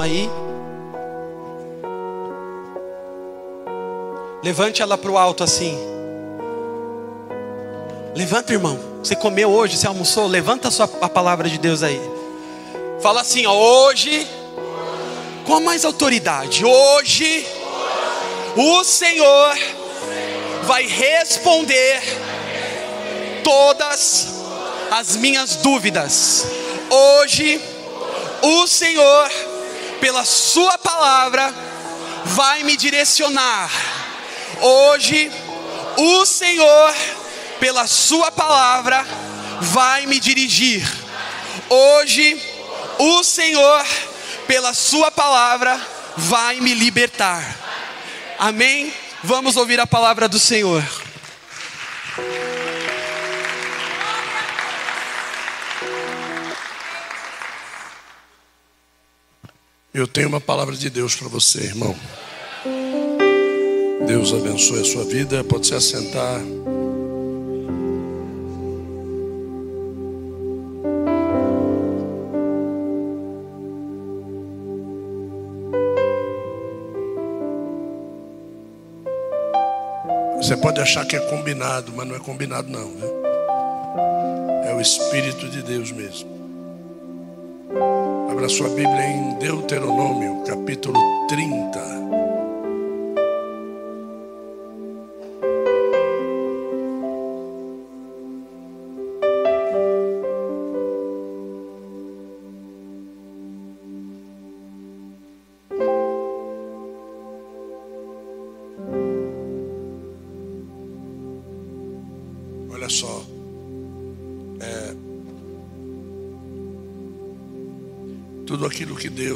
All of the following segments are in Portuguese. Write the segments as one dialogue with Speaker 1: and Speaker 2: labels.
Speaker 1: aí. Levante ela para o alto assim. Levanta, irmão. Você comeu hoje, você almoçou? Levanta a, sua, a palavra de Deus aí. Fala assim, ó, hoje, com mais autoridade, hoje, o Senhor vai responder todas as minhas dúvidas. Hoje, o Senhor, pela Sua palavra, vai me direcionar. Hoje, o Senhor, pela Sua palavra, vai me dirigir. Hoje, o Senhor, pela Sua palavra, vai me libertar. Amém? Vamos ouvir a palavra do Senhor.
Speaker 2: Eu tenho uma palavra de Deus para você, irmão. Deus abençoe a sua vida. Pode se assentar. Você pode achar que é combinado, mas não é combinado não, viu? É o Espírito de Deus mesmo. Abra sua Bíblia em Deuteronômio, capítulo 30.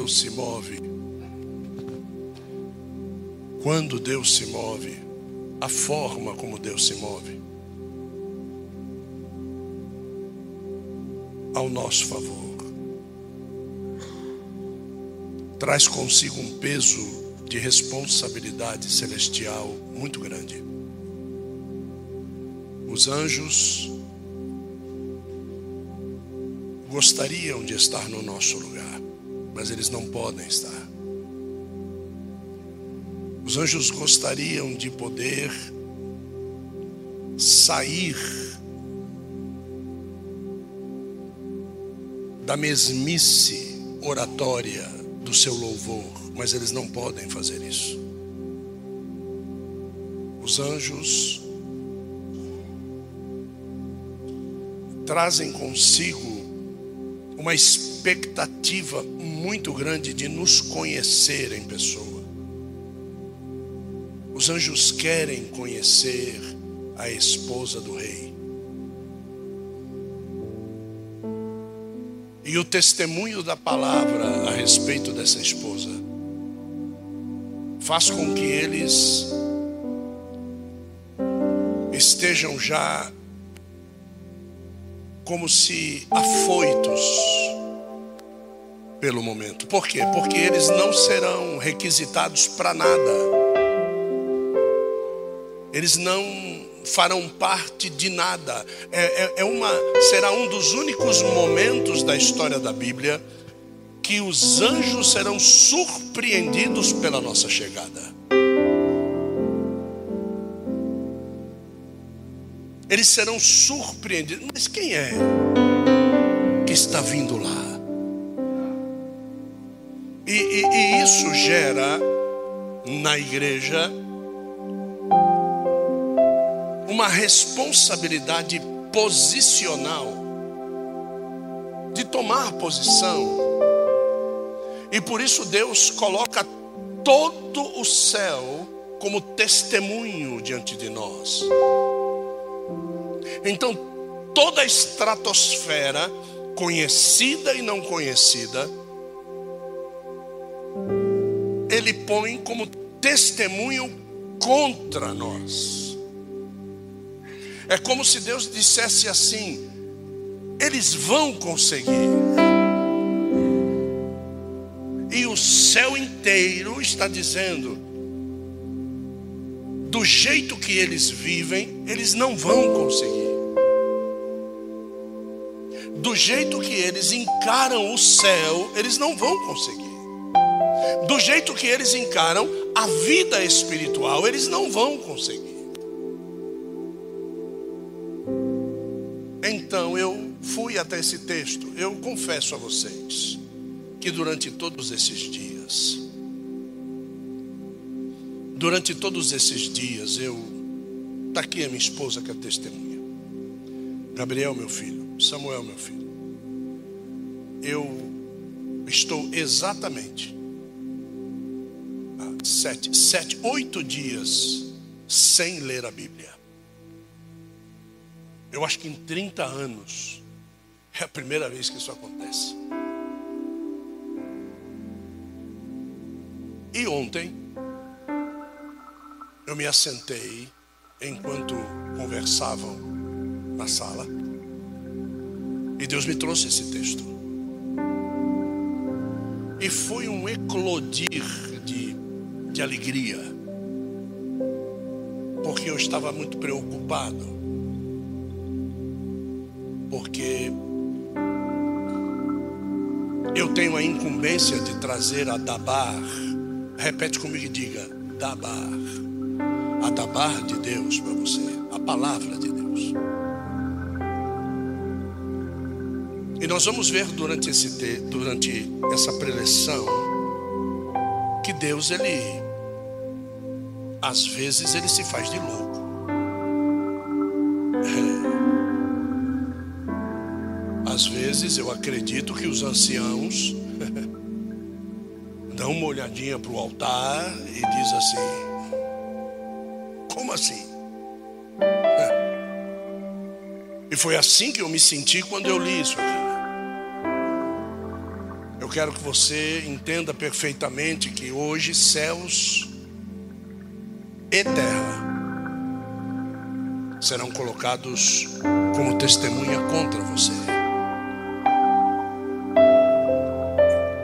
Speaker 2: Deus se move, quando Deus se move, a forma como Deus se move, ao nosso favor, traz consigo um peso de responsabilidade celestial muito grande. Os anjos gostariam de estar no nosso lugar, mas eles não podem estar. Os anjos gostariam de poder sair da mesmice oratória do seu louvor, mas eles não podem fazer isso. Os anjos trazem consigo uma expectativa muito grande de nos conhecer em pessoa. Os anjos querem conhecer a esposa do rei. E o testemunho da palavra a respeito dessa esposa faz com que eles estejam já como se afoitos pelo momento. Por quê? Porque eles não serão requisitados para nada. Eles não farão parte de nada. É, é, é, uma, será um dos únicos momentos da história da Bíblia que os anjos serão surpreendidos pela nossa chegada. Eles serão surpreendidos. Mas quem é que está vindo lá? E, e, e isso gera na igreja uma responsabilidade posicional de tomar posição. E por isso Deus coloca todo o céu como testemunho diante de nós. Então, toda a estratosfera, conhecida e não conhecida, ele põe como testemunho contra nós. É como se Deus dissesse assim: eles vão conseguir. E o céu inteiro está dizendo: do jeito que eles vivem, eles não vão conseguir. Do jeito que eles encaram o céu, eles não vão conseguir. Do jeito que eles encaram a vida espiritual, eles não vão conseguir. Então eu fui até esse texto. Eu confesso a vocês que durante todos esses dias, durante todos esses dias, eu. Está aqui a minha esposa que é testemunha. Gabriel, meu filho. Samuel, meu filho. Eu estou exatamente sete, sete, oito dias sem ler a Bíblia. Eu acho que em 30 anos é a primeira vez que isso acontece. E ontem eu me assentei enquanto conversavam na sala e Deus me trouxe esse texto. E foi um eclodir de, de alegria, porque eu estava muito preocupado, porque eu tenho a incumbência de trazer a Dabar. Repete comigo e diga: Dabar. A Dabar de Deus para você. A palavra de Deus. E nós vamos ver durante, esse, durante essa preleção que Deus, ele, às vezes, ele se faz de louco. Às vezes eu acredito que os anciãos dão uma olhadinha para o altar e diz assim: Assim? E foi assim que eu me senti quando eu li isso aqui. Eu quero que você entenda perfeitamente que hoje céus e terra serão colocados como testemunha contra você.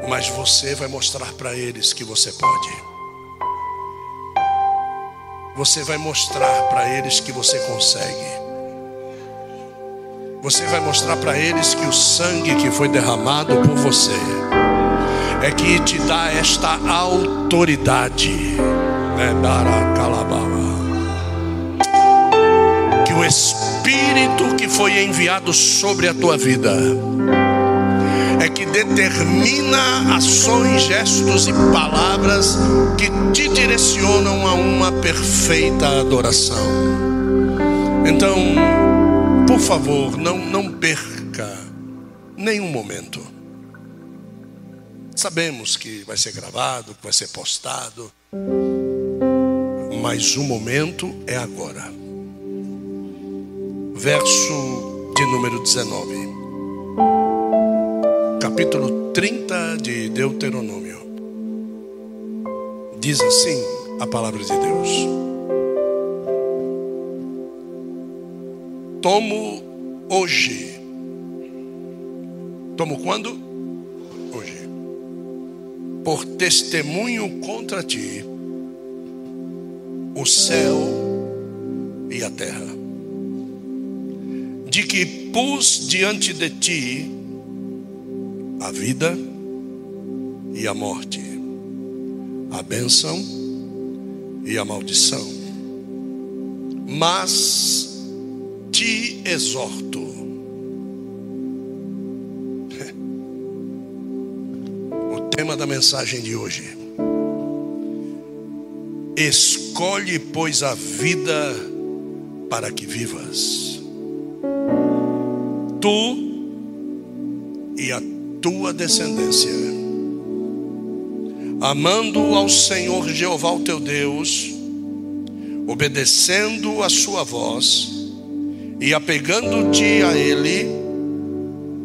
Speaker 2: Mas você vai mostrar para eles que você pode. Você vai mostrar para eles que você consegue. Você vai mostrar para eles que o sangue que foi derramado por você é que te dá esta autoridade. Né, que o Espírito que foi enviado sobre a tua vida que determina ações, gestos e palavras que te direcionam a uma perfeita adoração. Então, por favor, não, não perca nenhum momento. Sabemos que vai ser gravado, que vai ser postado, mas o momento é agora. Verso de número 19 capítulo 30 de Deuteronômio. Diz assim a palavra de Deus: Tomo hoje. Tomo quando? Hoje. Por testemunho contra ti o céu e a terra, de que pus diante de ti a vida e a morte, a bênção e a maldição. Mas te exorto, o tema da mensagem de hoje. Escolhe, pois, a vida para que vivas. Tu e a tua descendência, amando ao Senhor Jeová o teu Deus, obedecendo a sua voz e apegando-te a Ele,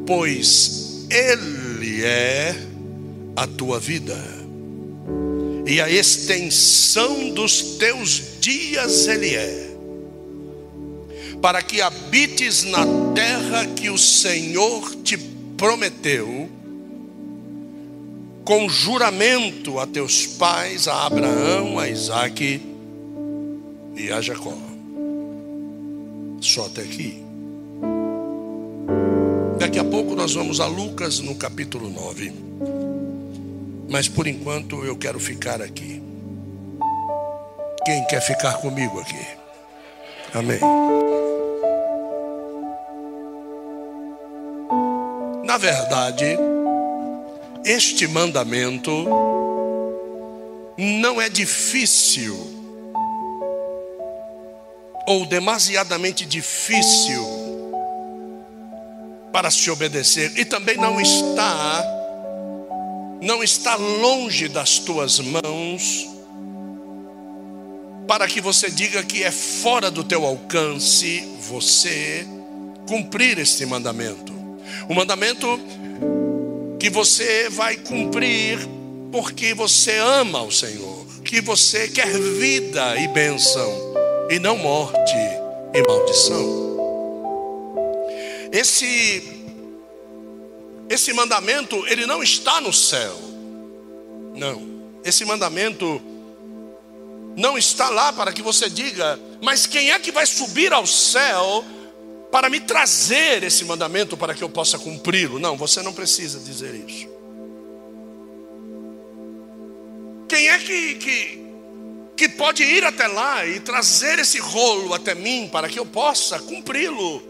Speaker 2: pois Ele é a tua vida. E a extensão dos teus dias Ele é, para que habites na terra que o Senhor te prometeu com juramento a teus pais, a Abraão, a Isaac e a Jacó. Só até aqui. Daqui a pouco nós vamos a Lucas no capítulo 9. Mas por enquanto eu quero ficar aqui. Quem quer ficar comigo aqui? Amém. Na verdade, este mandamento não é difícil ou demasiadamente difícil para se obedecer e também não está não está longe das tuas mãos para que você diga que é fora do teu alcance você cumprir este mandamento. O mandamento que você vai cumprir porque você ama o Senhor, que você quer vida e bênção e não morte e maldição. Esse esse mandamento, ele não está no céu. Não. Esse mandamento não está lá para que você diga, mas quem é que vai subir ao céu para me trazer esse mandamento para que eu possa cumpri-lo? Não, você não precisa dizer isso. Quem é que, que, que pode ir até lá e trazer esse rolo até mim para que eu possa cumpri-lo?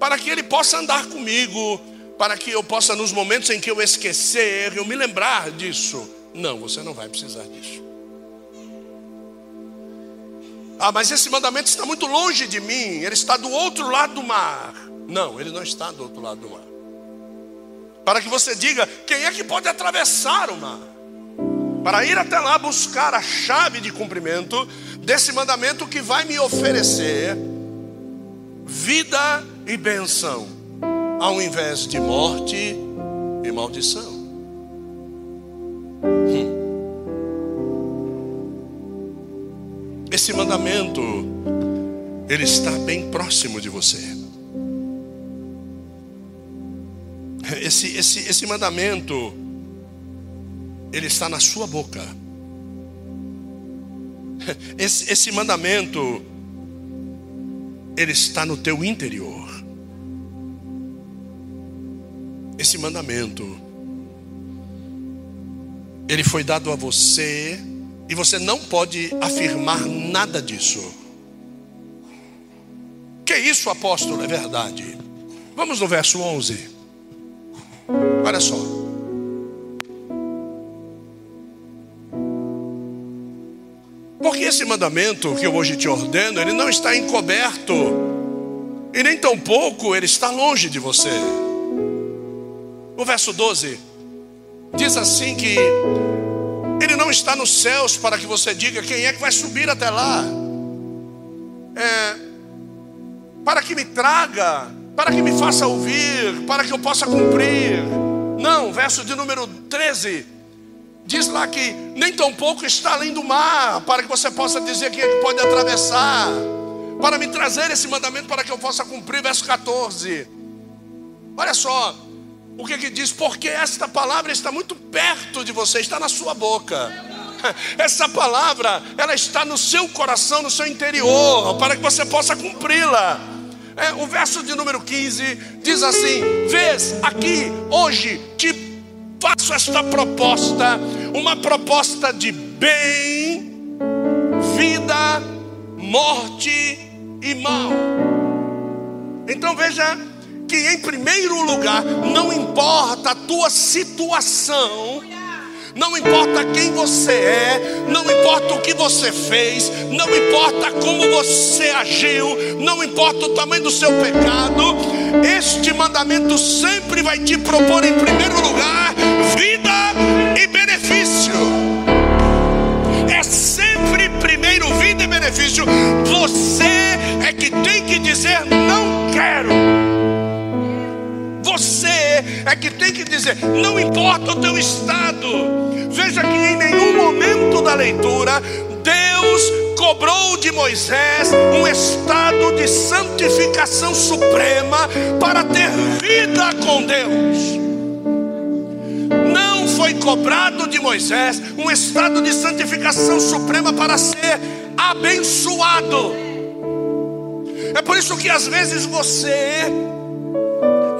Speaker 2: Para que ele possa andar comigo, para que eu possa, nos momentos em que eu esquecer, eu me lembrar disso. Não, você não vai precisar disso. Ah, mas esse mandamento está muito longe de mim, ele está do outro lado do mar. Não, ele não está do outro lado do mar. Para que você diga: quem é que pode atravessar o mar? Para ir até lá buscar a chave de cumprimento desse mandamento que vai me oferecer vida e benção, ao invés de morte e maldição. Esse mandamento, ele está bem próximo de você. Esse, esse, esse mandamento, ele está na sua boca. Esse, esse mandamento, ele está no teu interior. Esse mandamento, ele foi dado a você e você não pode afirmar nada disso. Que isso, apóstolo? É verdade. Vamos no verso 11. Olha só. Porque esse mandamento que eu hoje te ordeno, ele não está encoberto, e nem tampouco ele está longe de você. O verso 12 diz assim que ele não está nos céus para que você diga quem é que vai subir até lá. É, para que me traga, para que me faça ouvir, para que eu possa cumprir. Não, verso de número 13. Diz lá que nem tão pouco está além do mar, para que você possa dizer quem é que pode atravessar, para me trazer esse mandamento para que eu possa cumprir. Verso 14. Olha só, o que, que diz? Porque esta palavra está muito perto de você, está na sua boca. Essa palavra, ela está no seu coração, no seu interior, para que você possa cumpri-la. É, o verso de número 15 diz assim: Vês aqui, hoje, te faço esta proposta, uma proposta de bem, vida, morte e mal. Então veja que, em primeiro lugar, não importa a tua situação, não importa quem você é, não importa o que você fez, não importa como você agiu, não importa o tamanho do seu pecado, este mandamento sempre vai te propor, em primeiro lugar, vida e benefício. Benefício. Você é que tem que dizer: não quero é que tem que dizer, não importa o teu estado. Veja que em nenhum momento da leitura Deus cobrou de Moisés um estado de santificação suprema para ter vida com Deus. Não foi cobrado de Moisés um estado de santificação suprema para ser abençoado. É por isso que às vezes você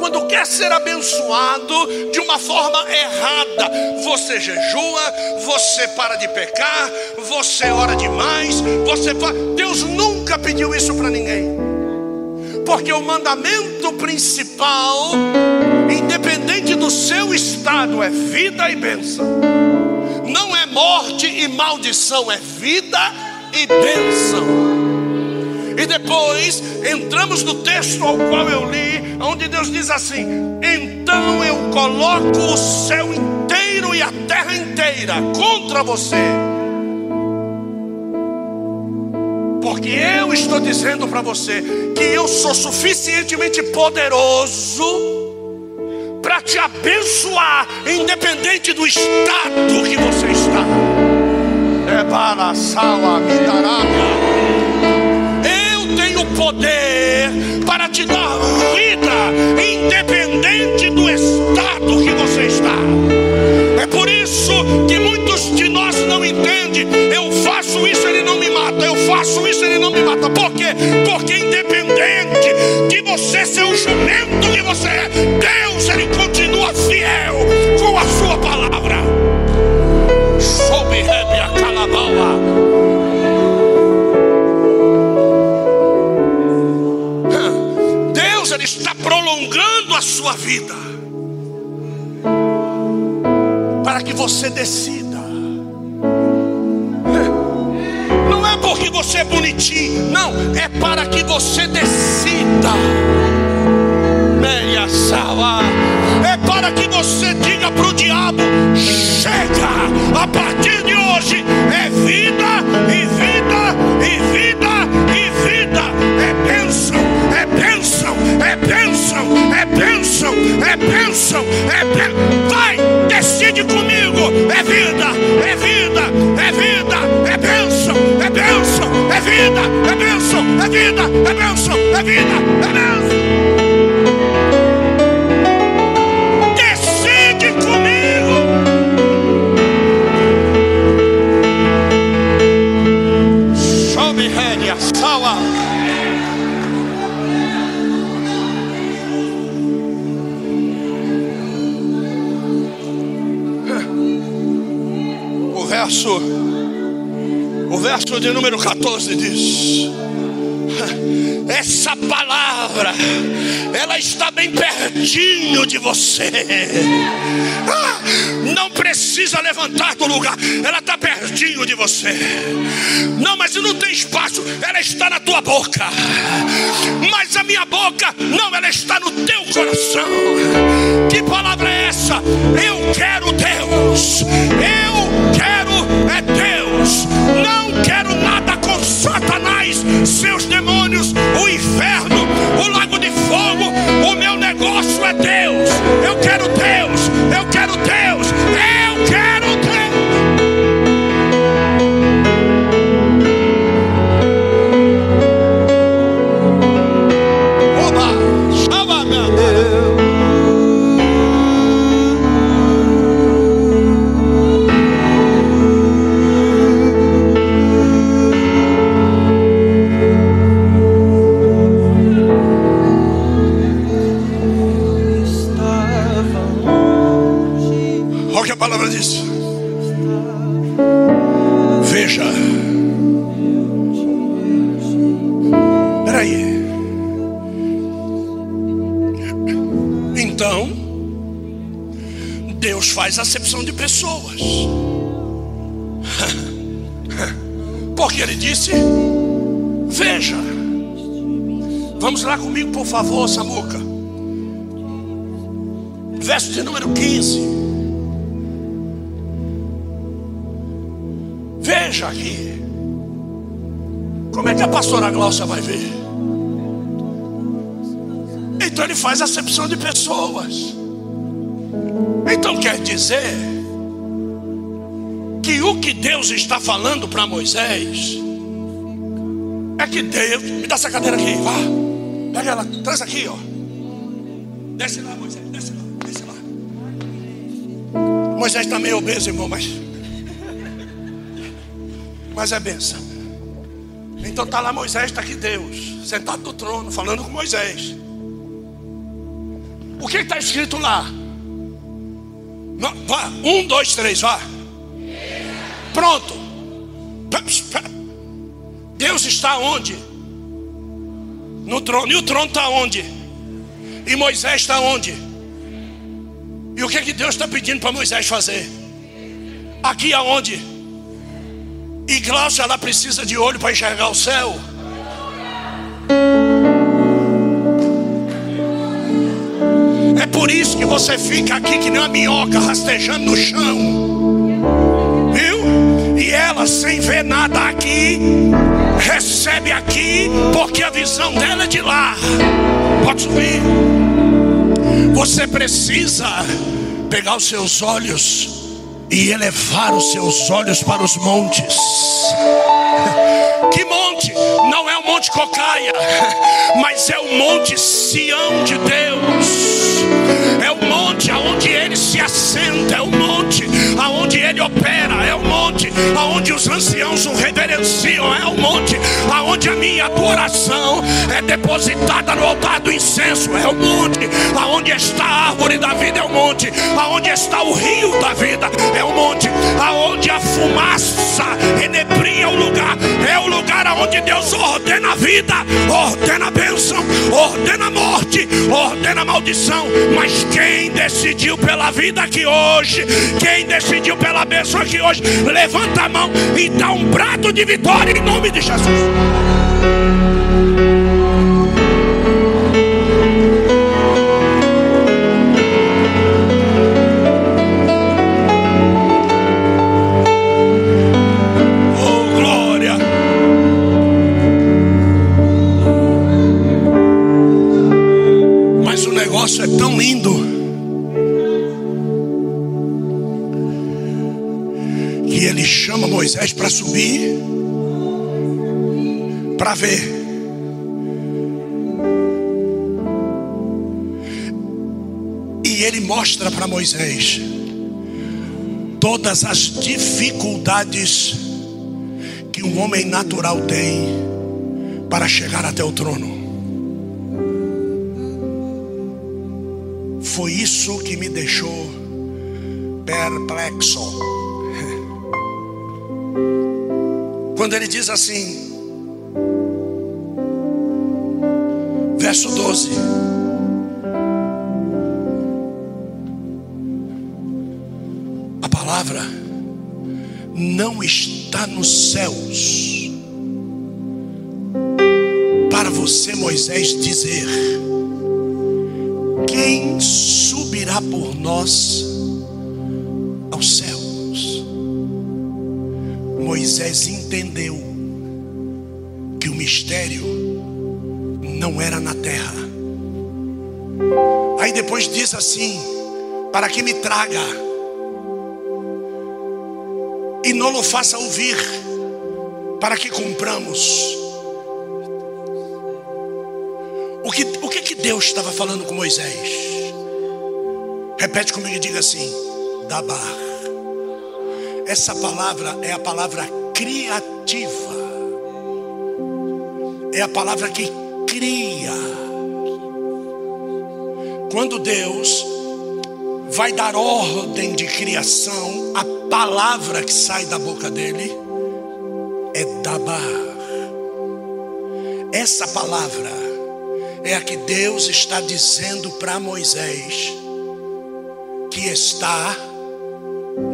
Speaker 2: quando quer ser abençoado de uma forma errada. Você jejua, você para de pecar, você ora demais, você fa... Deus nunca pediu isso para ninguém. Porque o mandamento principal, independente do seu estado, é vida e bênção. Não é morte e maldição, é vida e bênção. E depois entramos no texto ao qual eu li, onde Deus diz assim: Então eu coloco o céu inteiro e a terra inteira contra você. Porque eu estou dizendo para você que eu sou suficientemente poderoso para te abençoar, independente do estado que você está. Para a sala, tenho poder para te dar vida, independente do estado que você está. É por isso que muitos de nós não entendem. Eu faço isso, ele não me mata. Eu faço isso, ele não me mata. Por quê? Porque independente de você ser o jumento que você é, Deus ele continua fiel com a sua palavra. Sua vida para que você decida. Não é porque você é bonitinho, não, é para que você decida. Meia sala, é para que você diga para o diabo: chega, a partir de hoje é vida e bênção, é bênção. Vai, decide comigo. É vida, é vida, é vida, é bênção, é bênção, é vida, é bênção, é vida, é bênção, é vida, é bênção. O verso de número 14 diz: essa palavra, ela está bem pertinho de você. Ah, não precisa levantar do lugar, ela está pertinho de você. Não, mas não tem espaço, ela está na tua boca. Mas a minha boca, não, ela está no teu coração. Que palavra é essa? Eu quero Deus, eu quero nada pessoas. Porque ele disse: Veja, vamos lá comigo, por favor, Samuca. Verso de número 15. Veja aqui. Como é que a pastora Glaucia vai ver? Então ele faz acepção de pessoas. Então quer dizer que o que Deus está falando para Moisés é que Deus. Me dá essa cadeira aqui, vá. Pega ela, traz aqui, ó. Desce lá, Moisés, desce lá, desce lá. Moisés está meio obeso, irmão, mas. Mas é benção. Então está lá Moisés, está aqui Deus, sentado no trono, falando com Moisés. O que está escrito lá? Vá, um, dois, três, vá. Pronto. Deus está onde? No trono. E o trono está onde? E Moisés está onde? E o que, é que Deus está pedindo para Moisés fazer? Aqui aonde? E Glaucia, ela precisa de olho para enxergar o céu. É por isso que você fica aqui que nem uma minhoca rastejando no chão. Ela, sem ver nada aqui, recebe aqui, porque a visão dela é de lá. Pode subir. Você precisa pegar os seus olhos e elevar os seus olhos para os montes. Que monte? Não é o Monte Cocaia, mas é o Monte Sião de Deus. É o monte aonde ele se assenta, é o monte aonde ele opera, é o monte. Aonde os anciãos o reverenciam, é o monte. Aonde a minha adoração é depositada no altar do incenso, é o monte. Aonde está a árvore da vida, é o monte. Aonde está o rio da vida, é o monte. Aonde a fumaça enebria o lugar, é o lugar aonde Deus ordena a vida, ordena a bênção, ordena a morte, ordena a maldição, mas quem decidiu pela vida aqui hoje, quem decidiu pela bênção aqui hoje, levanta a mão e dá um prato de vitória em nome de Jesus. Negócio é tão lindo que ele chama Moisés para subir para ver. E ele mostra para Moisés todas as dificuldades que um homem natural tem para chegar até o trono. Foi isso que me deixou perplexo. Quando ele diz assim, verso 12: A palavra não está nos céus para você, Moisés, dizer: Quem subirá por nós aos céus? Moisés entendeu que o mistério não era na terra. Aí depois diz assim: para que me traga e não o faça ouvir, para que cumpramos. O que Deus estava falando com Moisés? Repete comigo e diga assim: Dabar. Essa palavra é a palavra criativa. É a palavra que cria. Quando Deus vai dar ordem de criação, a palavra que sai da boca dele é dabar. Essa palavra é a que Deus está dizendo para Moisés que está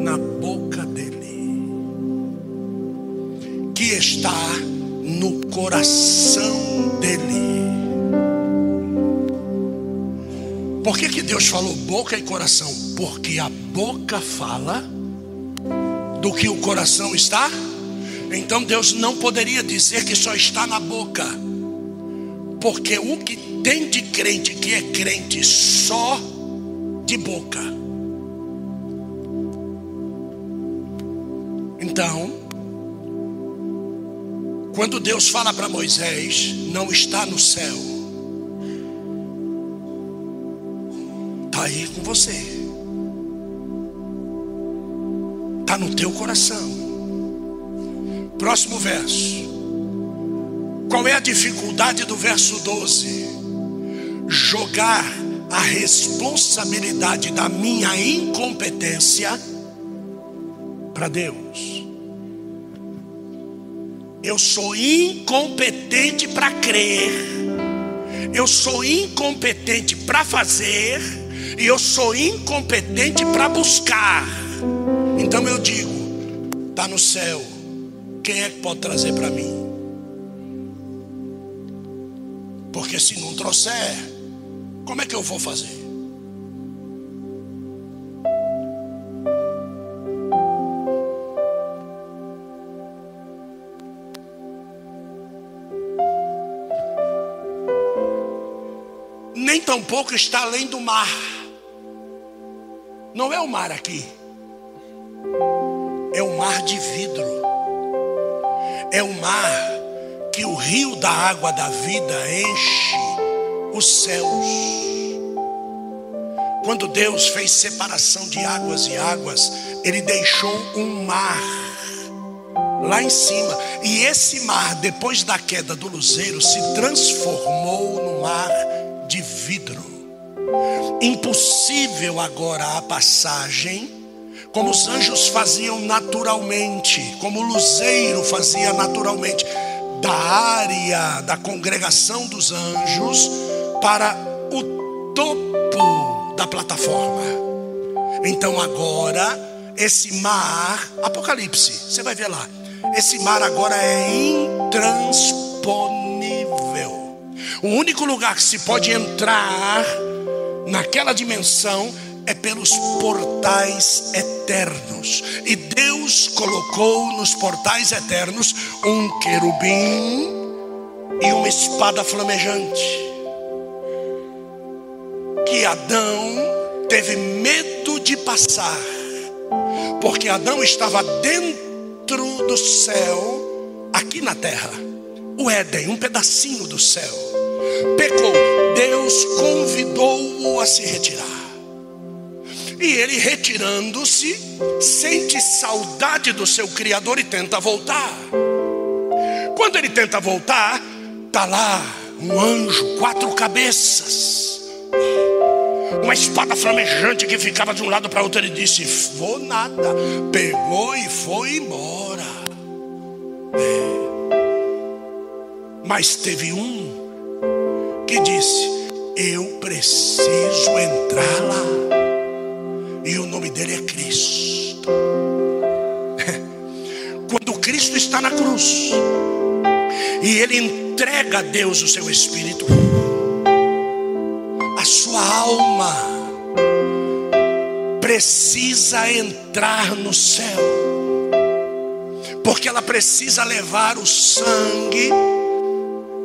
Speaker 2: na boca dele, que está no coração dele. Por que, que Deus falou boca e coração? Porque a boca fala do que o coração está. Então Deus não poderia dizer que só está na boca. Porque o que tem de crente que é crente só de boca. Então, quando Deus fala para Moisés, não está no céu. Está aí com você. Está no teu coração. Próximo verso. Qual é a dificuldade do verso 12? Jogar a responsabilidade da minha incompetência para Deus. Eu sou incompetente para crer, eu sou incompetente para fazer, e eu sou incompetente para buscar. Então eu digo: está no céu, quem é que pode trazer para mim? Porque se não trouxer, como é que eu vou fazer? Nem tampouco está além do mar. Não é o mar aqui. É o mar de vidro. É o mar que o rio da água da vida enche os céus. Quando Deus fez separação de águas e águas, Ele deixou um mar lá em cima. E esse mar, depois da queda do luzeiro, se transformou no mar de vidro. Impossível agora a passagem, como os anjos faziam naturalmente, como o luzeiro fazia naturalmente da área da congregação dos anjos para o topo da plataforma. Então agora esse mar, Apocalipse, você vai ver lá. Esse mar agora é intransponível. O único lugar que se pode entrar naquela dimensão é pelos portais eternos. E Deus colocou nos portais eternos um querubim e uma espada flamejante. Que Adão teve medo de passar, porque Adão estava dentro do céu, aqui na terra, o Éden, um pedacinho do céu. Pecou, Deus convidou-o a se retirar. E ele retirando-se, sente saudade do seu Criador e tenta voltar. Quando ele tenta voltar, está lá um anjo, quatro cabeças, uma espada flamejante que ficava de um lado para outro. Ele disse: Vou nada. Pegou e foi embora. É. Mas teve um que disse: Eu preciso entrar lá. Nome dele é Cristo. Quando Cristo está na cruz e ele entrega a Deus o seu espírito, a sua alma precisa entrar no céu, porque ela precisa levar o sangue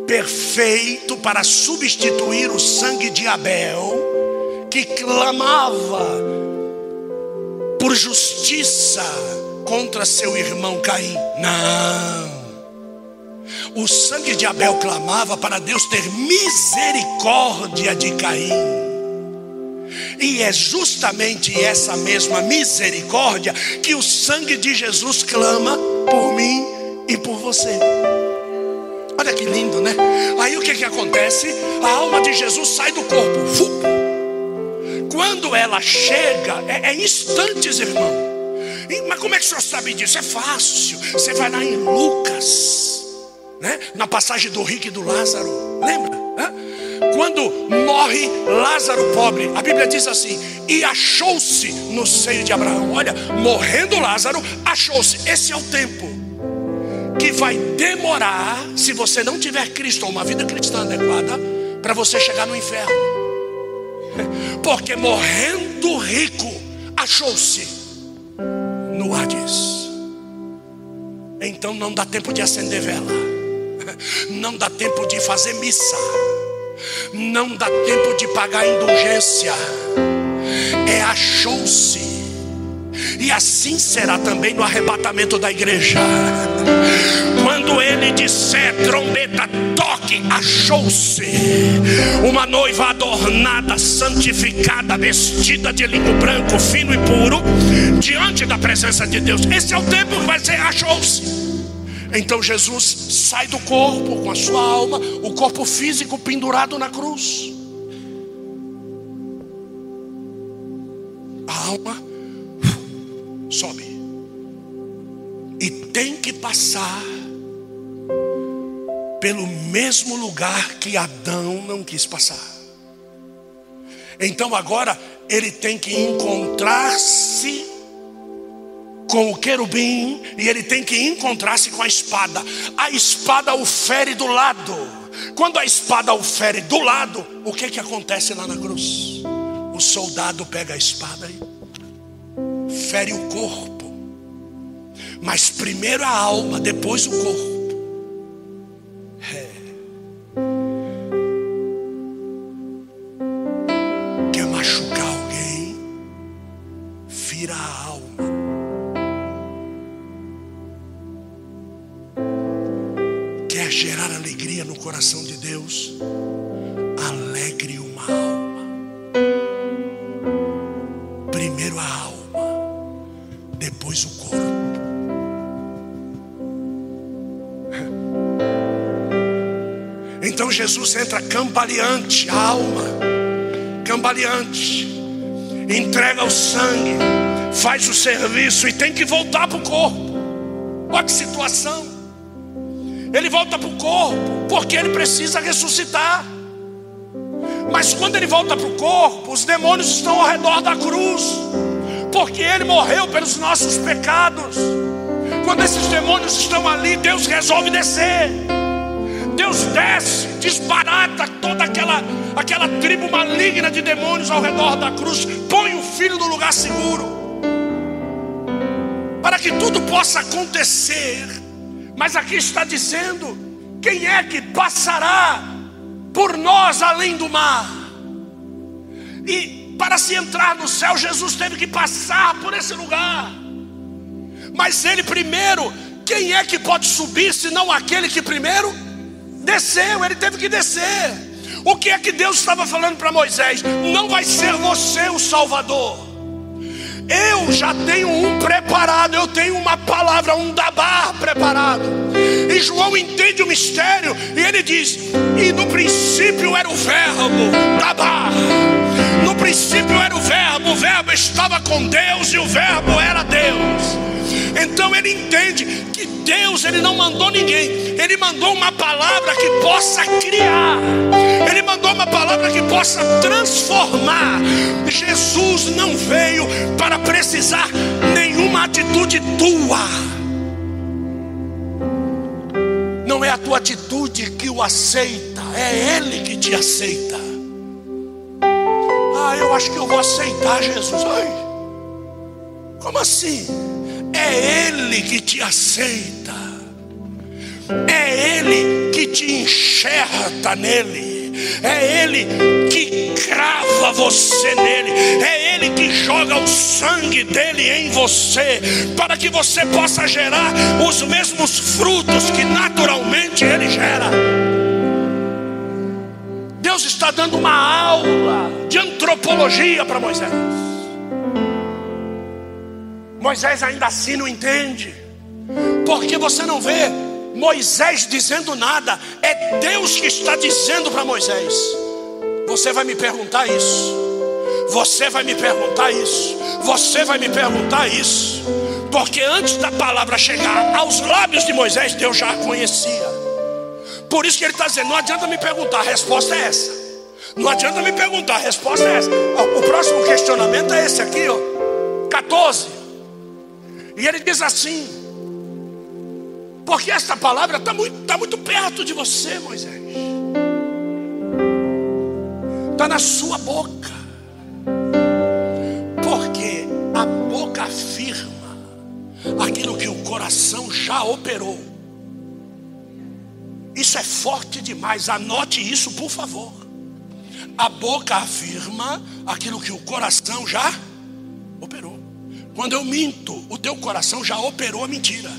Speaker 2: perfeito para substituir o sangue de Abel, que clamava por justiça contra seu irmão Caim. Não. O sangue de Abel clamava para Deus ter misericórdia de Caim. E é justamente essa mesma misericórdia que o sangue de Jesus clama por mim e por você. Olha que lindo, né? Aí o que, que acontece? A alma de Jesus sai do corpo quando ela chega, é, é instantes, irmão. E, mas como é que o senhor sabe disso? É fácil. Você vai lá em Lucas, né? na passagem do rico e do Lázaro. Lembra? Quando morre Lázaro pobre, a Bíblia diz assim: e achou-se no seio de Abraão. Olha, morrendo Lázaro, achou-se. Esse é o tempo que vai demorar, se você não tiver Cristo ou uma vida cristã adequada, para você chegar no inferno. Porque morrendo rico, achou-se no Hades. Então não dá tempo de acender vela, não dá tempo de fazer missa, não dá tempo de pagar indulgência. É achou-se e assim será também no arrebatamento da igreja. Quando ele disser trombeta, toque, achou-se uma noiva adornada, santificada, vestida de linho branco, fino e puro, diante da presença de Deus. Esse é o tempo que vai ser, achou-se. Então Jesus sai do corpo com a sua alma, o corpo físico pendurado na cruz. alma sobe. E tem que passar pelo mesmo lugar que Adão não quis passar. Então agora ele tem que encontrar-se com o querubim e ele tem que encontrar-se com a espada. A espada o fere do lado. Quando a espada o fere do lado, o que que acontece lá na cruz? O soldado pega a espada e fere o corpo. Mas primeiro a alma, depois o corpo. É. Jesus entra cambaleante, a alma, cambaleante, entrega o sangue, faz o serviço e tem que voltar para o corpo. Olha que situação. Ele volta para o corpo, porque ele precisa ressuscitar. Mas quando ele volta para o corpo, os demônios estão ao redor da cruz, porque ele morreu pelos nossos pecados. Quando esses demônios estão ali, Deus resolve descer. Deus desce, desbarata toda aquela, aquela tribo maligna de demônios ao redor da cruz, põe o filho no lugar seguro, para que tudo possa acontecer. Mas aqui está dizendo: quem é que passará por nós além do mar? E para se entrar no céu, Jesus teve que passar por esse lugar. Mas ele primeiro, quem é que pode subir se não aquele que primeiro desceu? Ele teve que descer. O que é que Deus estava falando para Moisés? Não vai ser você o Salvador. Eu já tenho um preparado, eu tenho uma palavra, um dabar preparado. E João entende o mistério e ele diz: E no princípio era o verbo, dabar. No princípio era o verbo, o verbo estava com Deus e o verbo era Deus. Então ele entende que Deus ele não mandou ninguém, ele mandou uma palavra que possa criar. Ele mandou uma palavra que possa transformar. Jesus não veio para precisar nenhuma atitude tua. Não é a tua atitude que o aceita, é ele que te aceita. Ah, eu acho que eu vou aceitar Jesus. Ai, como assim? É Ele que te aceita, é Ele que te enxerta nele, é Ele que crava você nele, é Ele que joga o sangue dele em você, para que você possa gerar os mesmos frutos que naturalmente Ele gera. Deus está dando uma aula de antropologia para Moisés. Moisés ainda assim não entende, porque você não vê Moisés dizendo nada, é Deus que está dizendo para Moisés. Você vai me perguntar isso, você vai me perguntar isso, você vai me perguntar isso, porque antes da palavra chegar aos lábios de Moisés, Deus já a conhecia. Por isso que ele está dizendo: não adianta me perguntar, a resposta é essa. Não adianta me perguntar, a resposta é essa. O próximo questionamento é esse aqui, ó, 14. E ele diz assim: porque esta palavra está muito, tá muito perto de você, Moisés, está na sua boca, porque a boca afirma aquilo que o coração já operou. Isso é forte demais, anote isso, por favor. A boca afirma aquilo que o coração já operou. Quando eu minto, o teu coração já operou a mentira,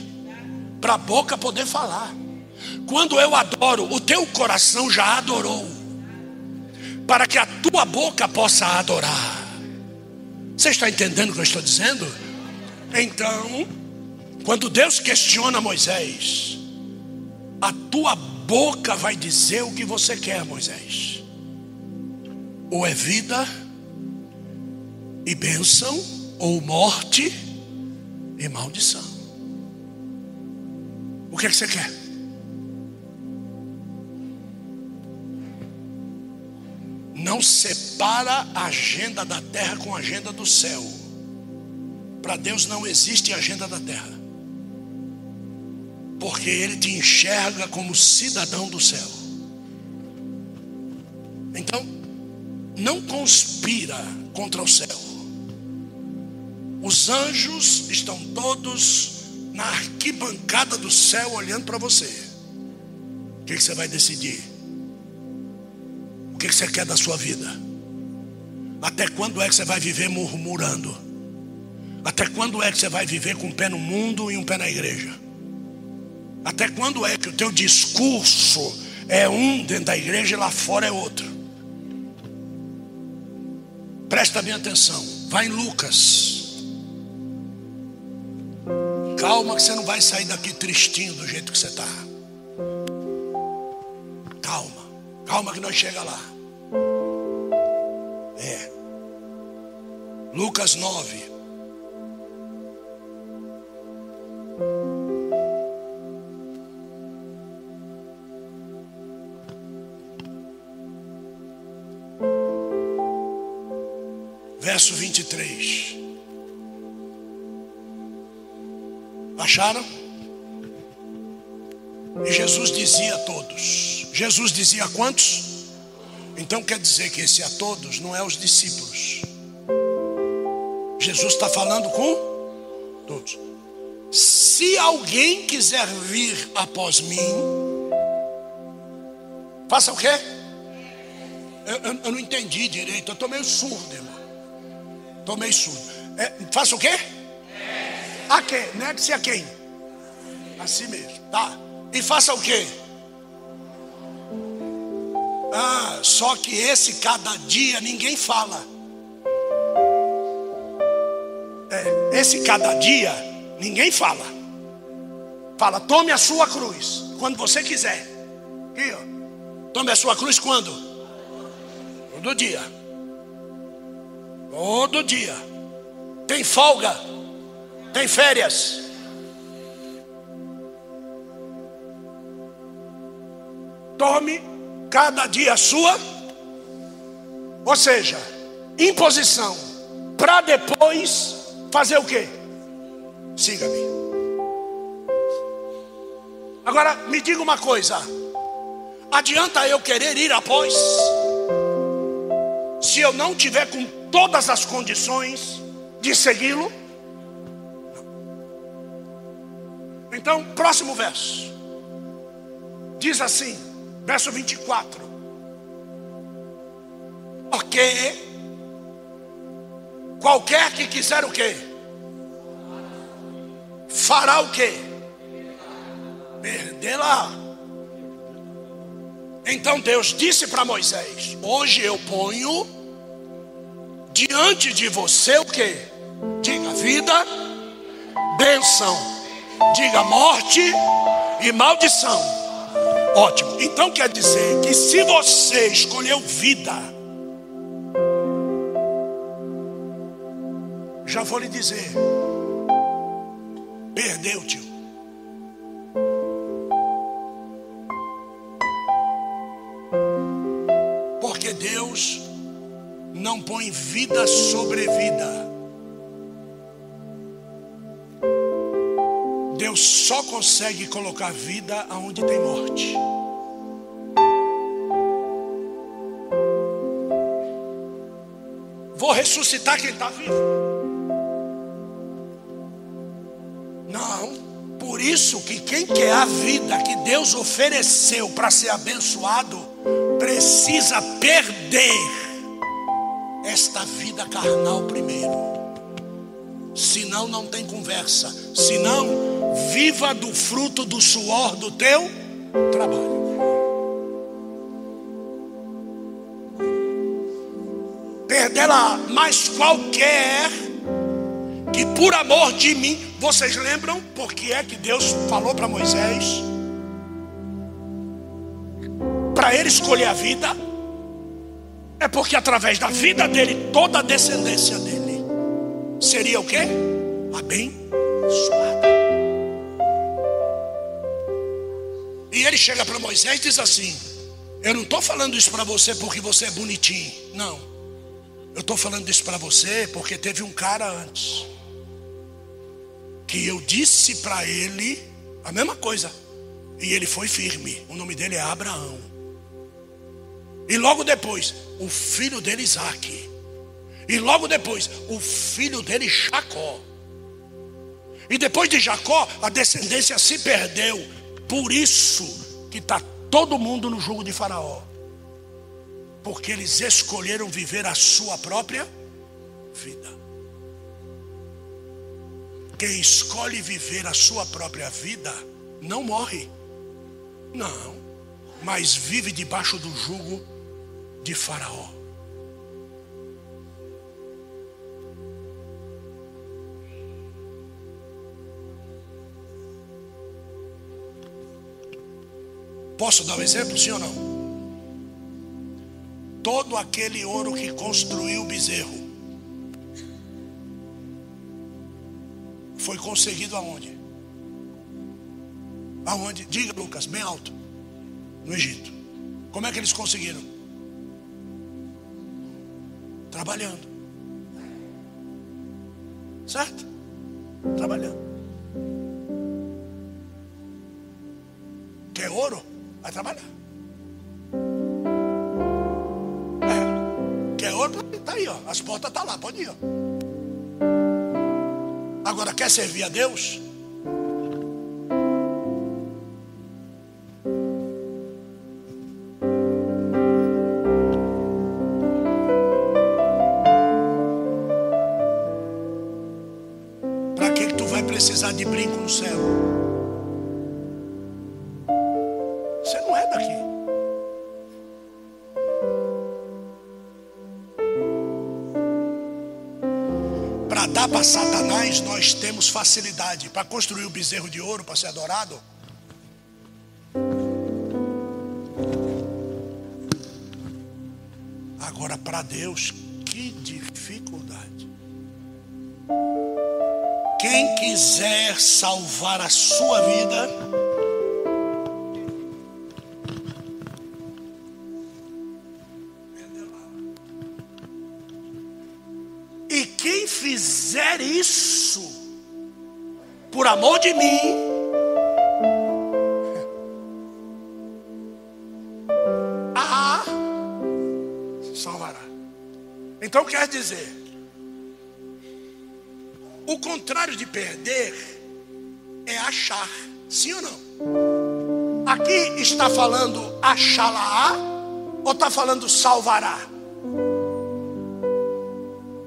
Speaker 2: para a boca poder falar. Quando eu adoro, o teu coração já adorou, para que a tua boca possa adorar. Você está entendendo o que eu estou dizendo? Então, quando Deus questiona Moisés, a tua boca vai dizer o que você quer, Moisés. Ou é vida e bênção, ou morte e maldição. O que é que você quer? Não separa a agenda da terra com a agenda do céu. Para Deus não existe agenda da terra. Porque Ele te enxerga como cidadão do céu. Então, não conspira contra o céu. Os anjos estão todos na arquibancada do céu olhando para você. O que, você vai decidir? O que, que você quer da sua vida? Até quando é que você vai viver murmurando? Até quando é que você vai viver com um pé no mundo e um pé na igreja? Até quando é que o teu discurso é um dentro da igreja e lá fora é outro? Presta bem atenção. Vai em Lucas. Calma que você não vai sair daqui tristinho do jeito que você está. Calma. Calma que nós chega lá. É. Lucas 9. Verso 23. Acharam? E Jesus dizia a todos. Jesus dizia a quantos? Então quer dizer que esse a todos não é os discípulos. Jesus está falando com todos. Se alguém quiser vir após mim, faça o quê? Eu, eu, eu não entendi direito, eu estou meio surdo, irmão. Estou meio surdo. É, faça o quê? A quem? Negue-se a quem? A si mesmo. Tá. E faça o quê? Ah, só que esse cada dia ninguém fala. É, esse cada dia ninguém fala. Fala, tome a sua cruz quando você quiser. Aqui, ó. Tome a sua cruz quando? Todo dia. Todo dia. Tem folga? Tem férias? Tome cada dia sua, ou seja, imposição, para depois fazer o quê? Siga-me. Agora me diga uma coisa: adianta eu querer ir após, se eu não tiver com todas as condições de segui-lo? Então, próximo verso. Diz assim, verso 24. Porque qualquer que quiser o quê? Fará o quê? Perdê-la. Então Deus disse para Moisés: Hoje eu ponho diante de você o que? Diga vida, benção Diga morte e maldição. Ótimo. Então quer dizer que se você escolheu vida, já vou lhe dizer, perdeu, tio. Porque Deus não põe vida sobre vida. Deus só consegue colocar vida aonde tem morte. Vou ressuscitar quem está vivo. Não, por isso que quem quer a vida que Deus ofereceu para ser abençoado, precisa perder esta vida carnal primeiro. Senão não tem conversa. Senão viva do fruto do suor do teu trabalho. Perdê-la, mas qualquer que por amor de mim, vocês lembram porque é que Deus falou para Moisés? Para ele escolher a vida, é porque através da vida dele, toda a descendência dele seria o quê? Abençoada. E ele chega para Moisés e diz assim: Eu não estou falando isso para você porque você é bonitinho. Não. Eu estou falando isso para você porque teve um cara antes. Que eu disse para ele a mesma coisa. E ele foi firme. O nome dele é Abraão. E logo depois, o filho dele Isaac. E logo depois, o filho dele Jacó. E depois de Jacó, a descendência se perdeu. Por isso que está todo mundo no jugo de Faraó. Porque eles escolheram viver a sua própria vida. Quem escolhe viver a sua própria vida não morre. Não. Mas vive debaixo do jugo de Faraó. Posso dar um exemplo, sim ou não? Todo aquele ouro que construiu o bezerro foi conseguido aonde? Aonde? Diga, Lucas, bem alto. No Egito. Como é que eles conseguiram? Trabalhando. Certo? Trabalhando. Quer ouro? Vai trabalhar. É. Quer ouro? Está aí, ó. As portas estão tá lá, pode ir. Ó. Agora, quer servir a Deus? Facilidade para construir o bezerro de ouro para ser adorado. Agora, para Deus, que dificuldade. Quem quiser salvar a sua vida, fizer isso amor de mim, ah, salvará. Então quer dizer, o contrário de perder é achar, sim ou não? Aqui está falando achará ou está falando salvará?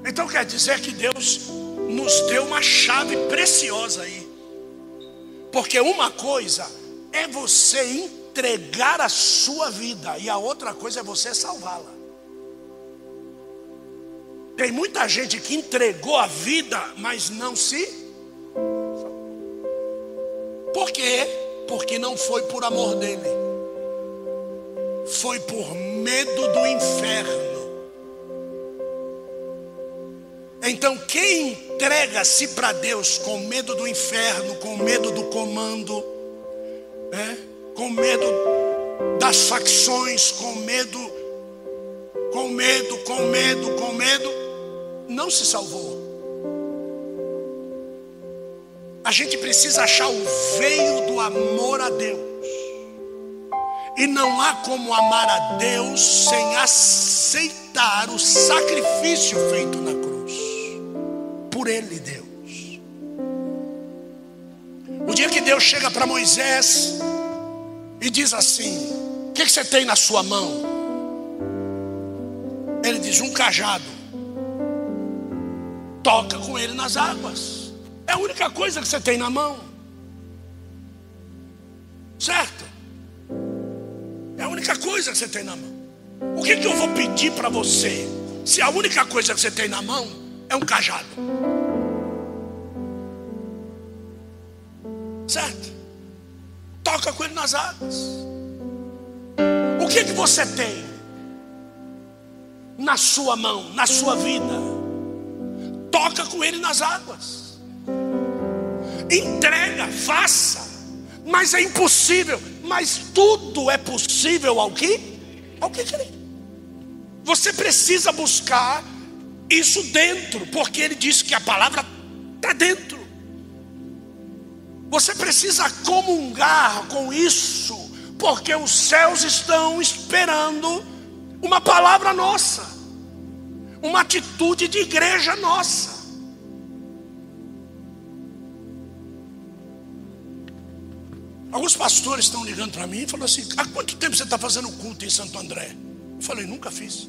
Speaker 2: Então quer dizer que Deus nos deu uma chave preciosa aí. Porque uma coisa é você entregar a sua vida e a outra coisa é você salvá-la. Tem muita gente que entregou a vida, mas não se. Por quê? Porque não foi por amor dele, foi por medo do inferno. Então, quem entrega-se para Deus com medo do inferno, com medo do comando, né? com medo das facções, com medo, com medo, com medo, com medo, não se salvou. A gente precisa achar o veio do amor a Deus. E não há como amar a Deus sem aceitar o sacrifício feito na cruz por Ele, Deus. O dia que Deus chega para Moisés e diz assim: O que, que você tem na sua mão? Ele diz: Um cajado. Toca com ele nas águas. É a única coisa que você tem na mão. Certo? É a única coisa que você tem na mão. O que, que eu vou pedir para você? Se a única coisa que você tem na mão é um cajado. Certo? Toca com ele nas águas. O que que você tem na sua mão, na sua vida? toca com ele nas águas. Entrega, faça. Mas é impossível. Mas tudo é possível ao que? Ao que crê. Você precisa buscar isso dentro, porque ele disse que a palavra está dentro. Você precisa comungar com isso, porque os céus estão esperando uma palavra nossa, uma atitude de igreja nossa. Alguns pastores estão ligando para mim e falam assim: há quanto tempo você está fazendo culto em Santo André? Eu falei: nunca fiz.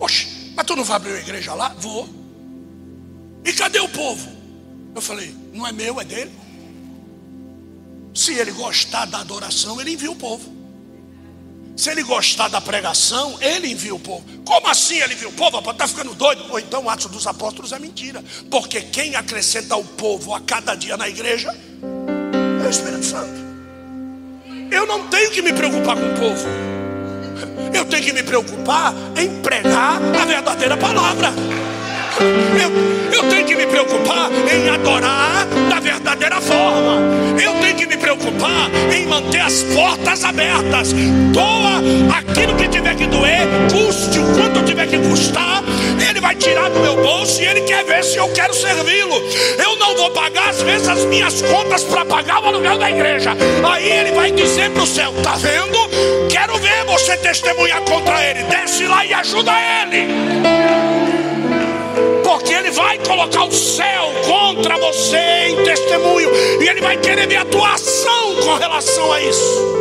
Speaker 2: Oxe, mas tu não vai abrir uma igreja lá? Vou. E cadê o povo? Eu falei: não é meu, é dele. Se ele gostar da adoração, ele envia o povo. Se ele gostar da pregação, ele envia o povo. Como assim ele envia o povo? Está ficando doido? Ou então o Atos dos Apóstolos é mentira. Porque quem acrescenta o povo a cada dia na igreja é o Espírito Santo. Eu não tenho que me preocupar com o povo. Eu tenho que me preocupar em pregar a verdadeira palavra. Eu, eu tenho que me preocupar em adorar da verdadeira forma. Eu tenho que me preocupar em manter as portas abertas. Doa aquilo que tiver que doer, custe o quanto tiver que custar. Ele vai tirar do meu bolso e ele quer ver se eu quero servi-lo. Eu não vou pagar às vezes as minhas contas para pagar o aluguel da igreja. Aí ele vai dizer para o céu: tá vendo? Quero ver você testemunhar contra ele. Desce lá e ajuda ele porque ele vai colocar o céu contra você em testemunho, e ele vai querer ver a tua ação com relação a isso.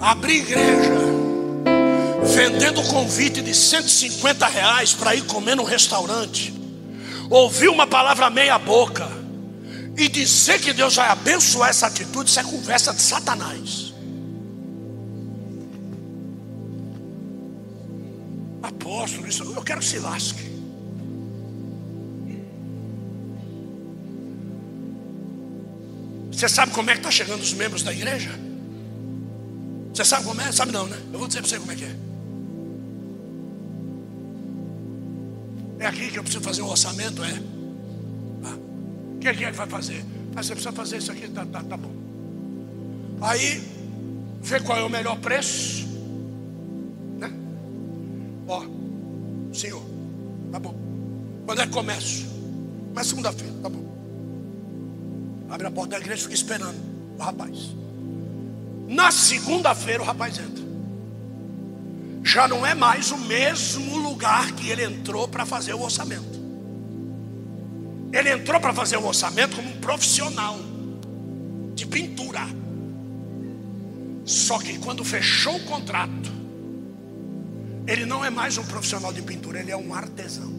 Speaker 2: Abrir igreja, vendendo convite de 150 reais para ir comer no restaurante, ouvir uma palavra meia boca e dizer que Deus vai abençoar essa atitude, isso é conversa de Satanás. Apóstolo, isso, eu quero que se lasque. Você sabe como é que está chegando os membros da igreja? Você sabe como é? Sabe não, né? Eu vou dizer para você como é que é. É aqui que eu preciso fazer um orçamento, é? O que, é que vai fazer? Ah, você precisa fazer isso aqui, tá, tá, tá bom. Aí, vê qual é o melhor preço. Né? Ó, senhor, tá bom. Quando é que começo? Mas segunda-feira, tá bom. Abre a porta da igreja e fica esperando o rapaz. Na segunda-feira o rapaz entra. Já não é mais o mesmo lugar que ele entrou para fazer o orçamento. Ele entrou para fazer o orçamento como um profissional de pintura. Só que quando fechou o contrato, ele não é mais um profissional de pintura, ele é um artesão.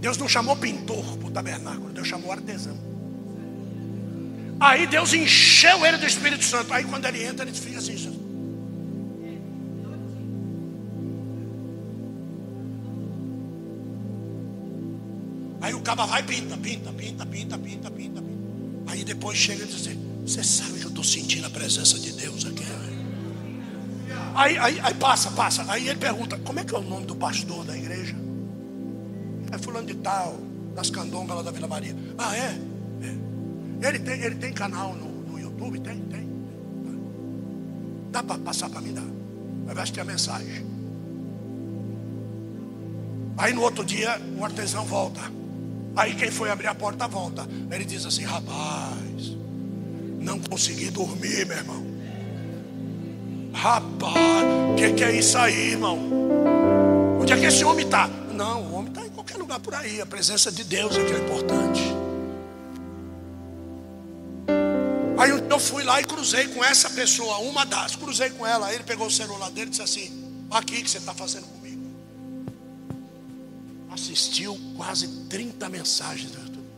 Speaker 2: Deus não chamou pintor para o tabernáculo, Deus chamou artesão. Aí Deus encheu ele do Espírito Santo. Aí quando ele entra, ele fica assim: caba vai pinta, pinta, pinta, pinta, pinta, pinta, pinta. Aí depois chega e diz assim: Você sabe que eu estou sentindo a presença de Deus aqui. Aí, aí, aí passa, passa. Aí ele pergunta: Como é que é o nome do pastor da igreja? É fulano de tal, das candongas lá da Vila Maria. Ah, é? é. Ele, tem, ele tem canal no, no YouTube? Tem, tem. Dá para passar para mim? Dá. Vai assistir a mensagem. Aí no outro dia o artesão volta. Aí quem foi abrir a porta volta. Ele diz assim: rapaz, não consegui dormir, meu irmão. Rapaz, o que, que, é isso aí, irmão? Onde é que esse homem está? Não, o homem está em qualquer lugar por aí. A presença de Deus é que é importante. Aí eu fui lá e cruzei com essa pessoa, uma das, cruzei com ela. Aí ele pegou o celular dele e disse assim: Aqui que você está fazendo assistiu quase 30 mensagens do YouTube.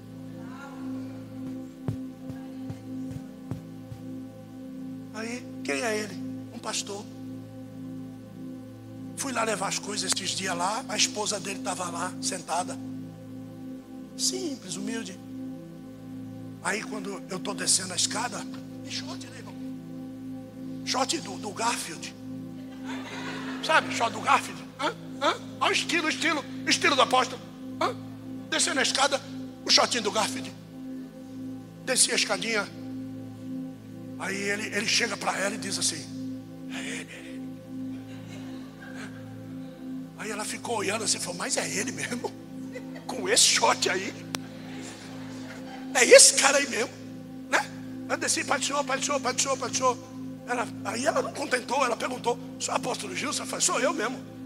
Speaker 2: Aí, quem é ele? Um pastor. Fui lá levar as coisas esses dias lá, a esposa dele estava lá, sentada. Simples, humilde. Aí quando eu estou descendo a escada, e short, né, irmão? Short do, do Garfield. Sabe, short do Garfield? Olha o estilo, o estilo, estilo do apóstolo. Hã? Descendo a escada, o shortinho do Garfield. Desci a escadinha. Aí ele, ele chega para ela e diz assim: É ele, é ele. Aí ela ficou olhando assim e falou: Mas é ele mesmo? Com esse short aí? É esse cara aí mesmo, né? Eu desci, pai do senhor, pai do senhor, pai do senhor, pai do senhor. Ela, aí ela não contentou, ela perguntou: Sou apóstolo Gilson? Sou eu mesmo.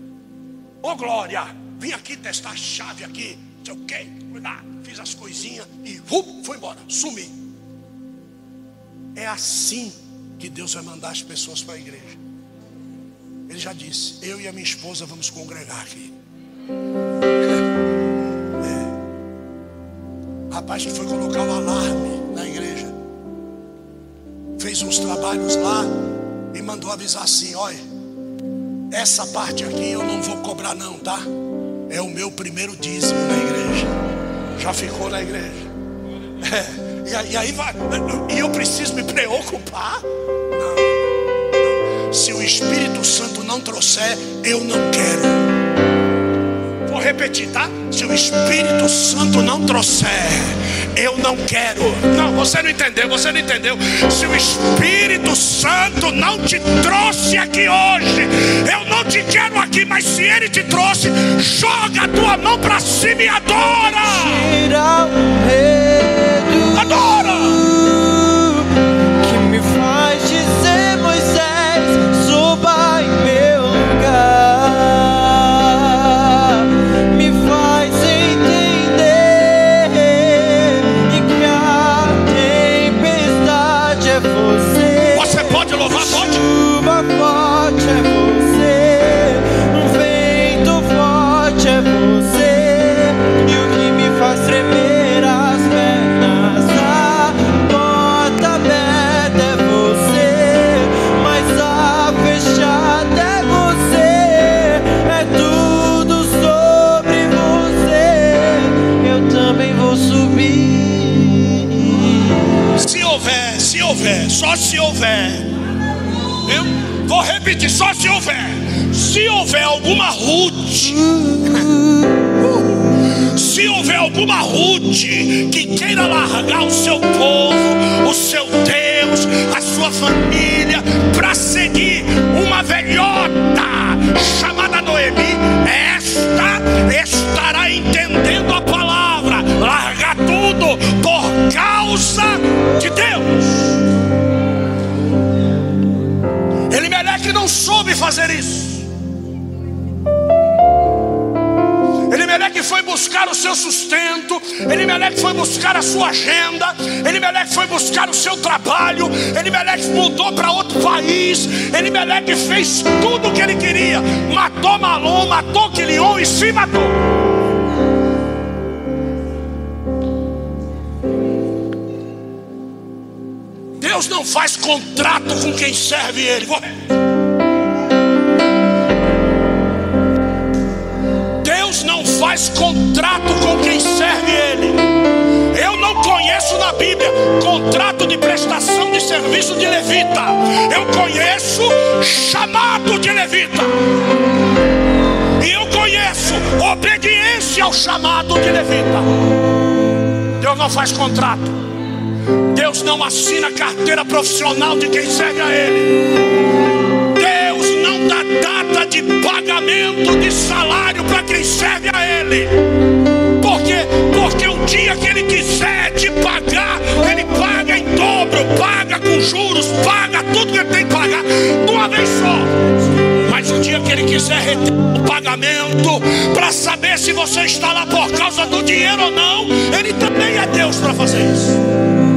Speaker 2: Ô Glória, vim aqui testar a chave aqui, não sei o quê, fiz as coisinhas e uh, foi embora, sumi. É assim que Deus vai mandar as pessoas para a igreja. Ele já disse: Eu e a minha esposa vamos congregar aqui. rapaz que foi colocar o alarme na igreja. Fez uns trabalhos lá e mandou avisar assim: olha, essa parte aqui eu não vou cobrar, não, tá? É o meu primeiro dízimo na igreja. Já ficou na igreja. É, e aí vai. E eu preciso me preocupar? Não, não. Se o Espírito Santo não trouxer, eu não quero repetir, tá? Se o Espírito Santo não trouxer, eu não quero. Não, você não entendeu, você não entendeu. Se o Espírito Santo não te trouxe aqui hoje, eu não te quero aqui, mas se ele te trouxe, joga a tua mão para cima e adora. Tira o medo. Eu vou repetir, só se houver. Se houver alguma Ruth, se houver alguma Ruth que queira largar o seu povo, o seu Deus, a sua família, para seguir uma velhota chamada seu sustento, Elimelec foi buscar a sua agenda, Elimelec foi buscar o seu trabalho, Elimelec mudou para outro país, Elimelec fez tudo o que ele queria, matou Malom, matou Quilion e se matou. Deus não faz contrato com quem serve Ele. Faz contrato com quem serve Ele. Eu não conheço na Bíblia contrato de prestação de serviço de levita. Eu conheço chamado de levita. E eu conheço obediência ao chamado de levita. Deus não faz contrato. Deus não assina carteira profissional de quem serve a Ele. Deus não dá data de pagamento de salário para quem serve a Ele. Por quê? Porque o dia que Ele quiser te pagar, Ele paga em dobro, paga com juros, paga tudo que Ele tem que pagar de uma vez só. Mas o dia que Ele quiser reter o pagamento, para saber se você está lá por causa do dinheiro ou não, Ele também é Deus para fazer isso.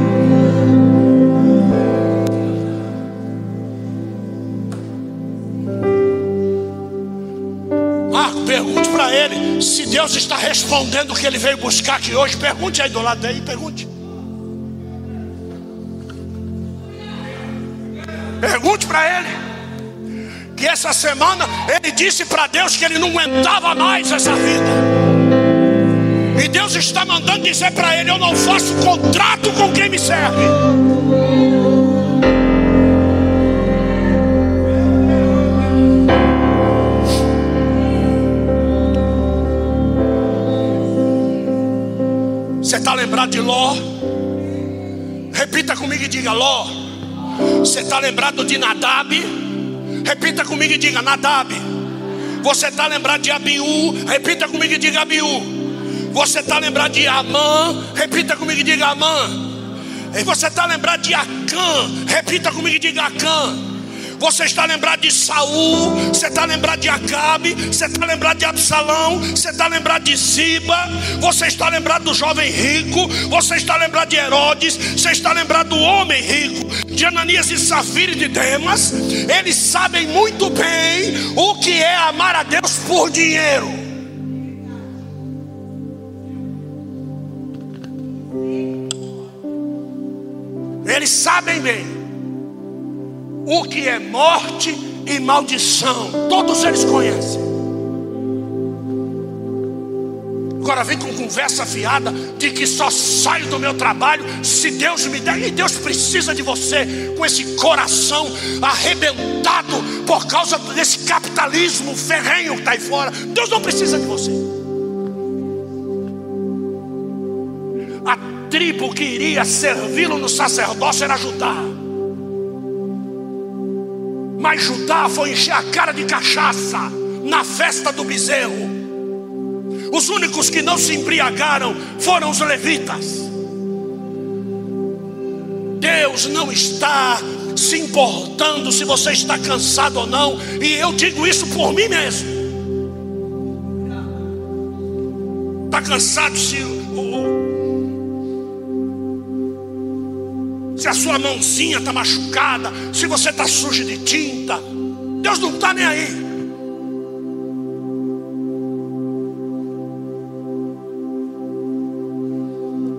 Speaker 2: Pergunte para ele se Deus está respondendo o que ele veio buscar aqui hoje. Pergunte aí do lado dele, pergunte. Pergunte para ele que essa semana ele disse para Deus que ele não aguentava mais essa vida. E Deus está mandando dizer para ele: Eu não faço contrato com quem me serve. Você está lembrado de Ló? Repita comigo e diga: Ló. Você está lembrado de Nadab? Repita comigo e diga: Nadab. Você está lembrado de Abiú? Repita comigo e diga: Abiú. Você está lembrado de Amã? Repita comigo e diga: Amã. E você está lembrado de Acã? Repita comigo e diga: Acã. Você está lembrado de Saul, você está lembrado de Acabe, você está lembrado de Absalão, você está lembrado de Ziba, você está lembrado do jovem rico, você está lembrado de Herodes, você está lembrado do homem rico, de Ananias e Safira e de Demas. Eles sabem muito bem o que é amar a Deus por dinheiro. Eles sabem bem o que é morte e maldição. Todos eles conhecem. Agora vem com conversa fiada de que só saio do meu trabalho se Deus me der. E Deus precisa de você com esse coração arrebentado por causa desse capitalismo ferrenho que está aí fora. Deus não precisa de você. A tribo que iria servi-lo no sacerdócio era Judá. Mas Judá foi encher a cara de cachaça na festa do bezerro. Os únicos que não se embriagaram foram os levitas. Deus não está se importando se você está cansado ou não, e eu digo isso por mim mesmo. Está cansado se se a sua mãozinha está machucada, se você está sujo de tinta, Deus não está nem aí.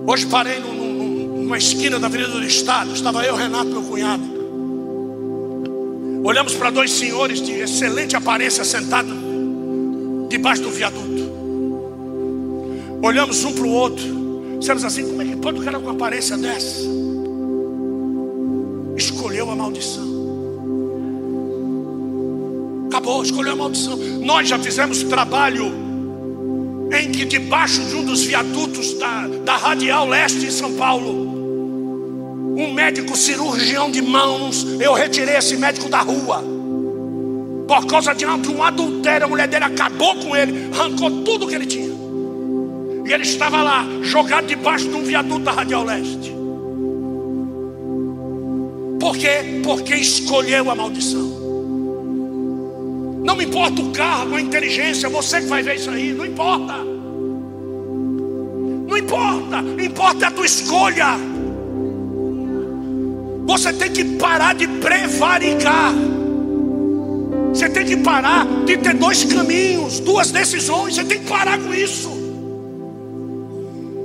Speaker 2: Hoje parei numa esquina da Avenida do Estado, estava eu, Renato, meu cunhado. Olhamos para dois senhores de excelente aparência sentados debaixo do viaduto. Olhamos um para o outro. Dissemos assim: como é que pode o cara com aparência dessa? Escolheu a maldição. Acabou, escolheu a maldição. Nós já fizemos trabalho em que debaixo de um dos viadutos da, da Radial Leste em São Paulo, um médico cirurgião de mãos, eu retirei esse médico da rua. Por causa de um adultério, a mulher dele acabou com ele, arrancou tudo que ele tinha. E ele estava lá, jogado debaixo de um viaduto da Radial Leste. Por quê? Porque escolheu a maldição. Não me importa o cargo, a inteligência, você que vai ver isso aí, não importa. Não importa, importa a tua escolha. Você tem que parar de prevaricar. Você tem que parar de ter dois caminhos, duas decisões. Você tem que parar com isso.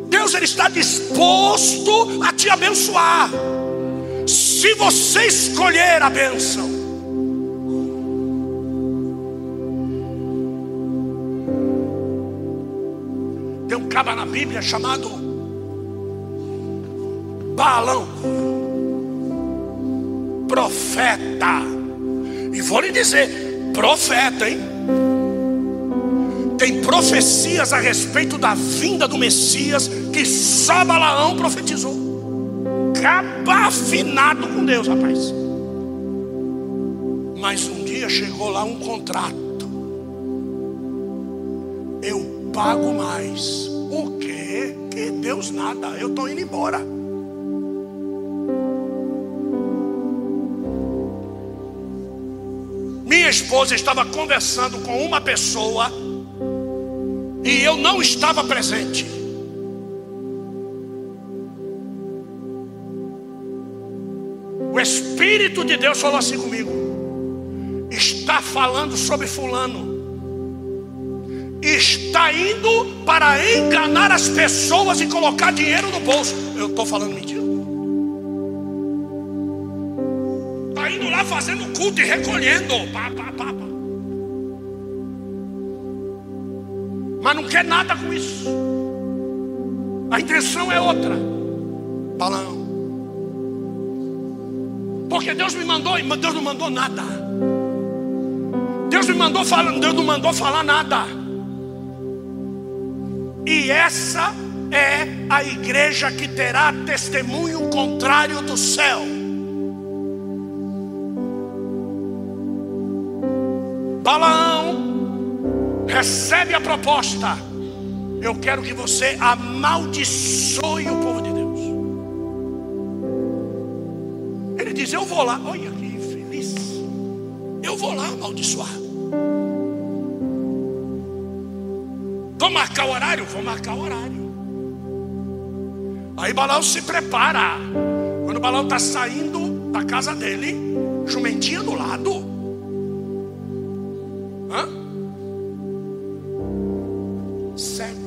Speaker 2: Deus ele está disposto a te abençoar se você escolher a bênção. Tem um cabra na Bíblia chamado Balão, profeta. E vou lhe dizer, profeta, hein? Tem profecias a respeito da vinda do Messias que só Balaão profetizou acaba afinado com Deus, rapaz. Mas um dia chegou lá um contrato. Eu pago mais. O quê? Que Deus nada. Eu estou indo embora. Minha esposa estava conversando com uma pessoa e eu não estava presente. Espírito de Deus falou assim comigo: está falando sobre Fulano, está indo para enganar as pessoas e colocar dinheiro no bolso. Eu estou falando mentira. Está indo lá fazendo culto e recolhendo. Pá, pá, pá, pá. Mas não quer nada com isso. A intenção é outra. Balão. Porque Deus me mandou, Deus não mandou nada. Deus me mandou falar, Deus não mandou falar nada. E essa é a igreja que terá testemunho contrário do céu. Balaão recebe a proposta. Eu quero que você amaldiçoe o povo de diz: Eu vou lá. Olha que feliz. Eu vou lá amaldiçoar. Vou marcar o horário? Vou marcar o horário. Aí Balaão se prepara. Quando Balaão está saindo da casa dele, jumentinha do lado. Hã? Cego.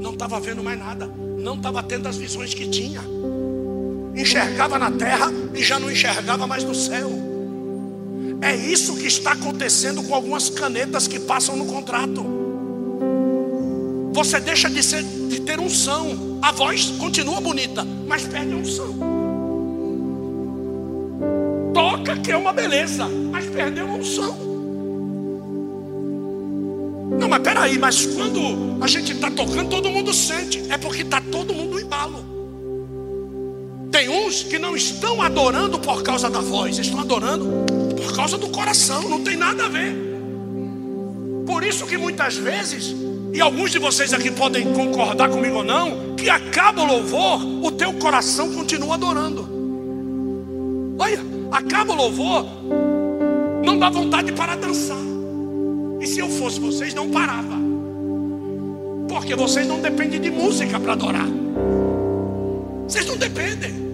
Speaker 2: Não estava vendo mais nada. Não estava tendo as visões que tinha. Enxergava na terra e já não enxergava mais no céu. É isso que está acontecendo com algumas canetas que passam no contrato. Você deixa de, ser, de ter unção. A voz continua bonita, mas perde a unção. Toca que é uma beleza, mas perdeu a unção. Não, mas peraí, mas quando a gente está tocando, todo mundo sente. É porque está todo mundo no embalo. Tem uns que não estão adorando por causa da voz, estão adorando por causa do coração, não tem nada a ver. Por isso que muitas vezes, e alguns de vocês aqui podem concordar comigo ou não, que acaba o louvor, o teu coração continua adorando. Olha, acaba o louvor, não dá vontade para dançar. E se eu fosse vocês, não parava. Porque vocês não dependem de música para adorar. Vocês não dependem.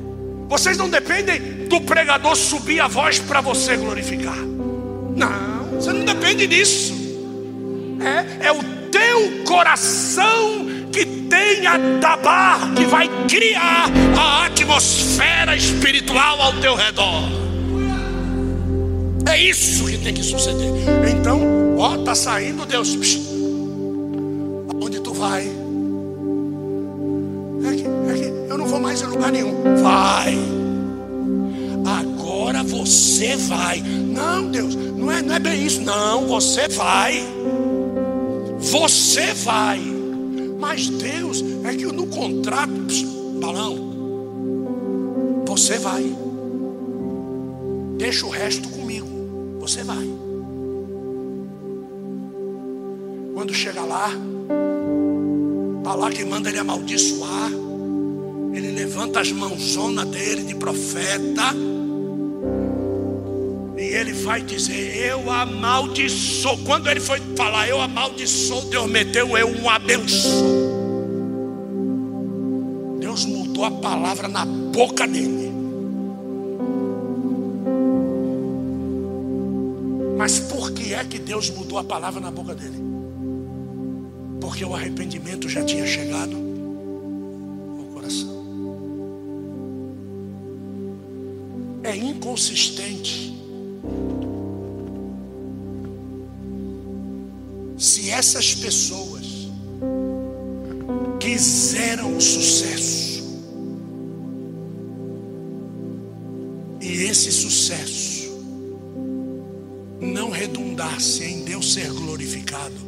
Speaker 2: Vocês não dependem do pregador subir a voz para você glorificar. Não, você não depende disso. É, é o teu coração que tem a tabar que vai criar a atmosfera espiritual ao teu redor. É isso que tem que suceder. Então, ó, tá saindo Deus. Psh, aonde tu vai? Vou mais em lugar nenhum. Vai. Agora você vai. Não, Deus, não é, não é bem isso. Não, você vai. Você vai. Mas Deus, é que no contrato, balão, você vai. Deixa o resto você vai. Quando chega lá, está lá que manda ele amaldiçoar. Levanta as mãozonas dele de profeta. E ele vai dizer: Eu amaldiçoo. Quando ele foi falar, Eu amaldiçoo, Deus meteu eu um abençoo. Deus mudou a palavra na boca dele. Mas por que é que Deus mudou a palavra na boca dele? Porque o arrependimento já tinha chegado Inconsistente. Se essas pessoas quiseram o sucesso, e esse sucesso não redundasse em Deus ser glorificado,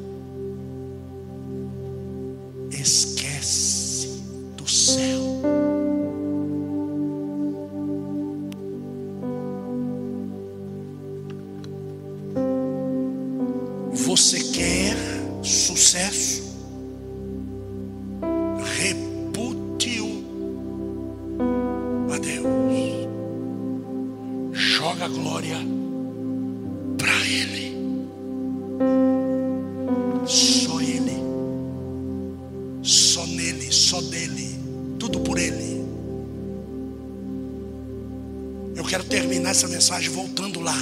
Speaker 2: mensagem voltando lá,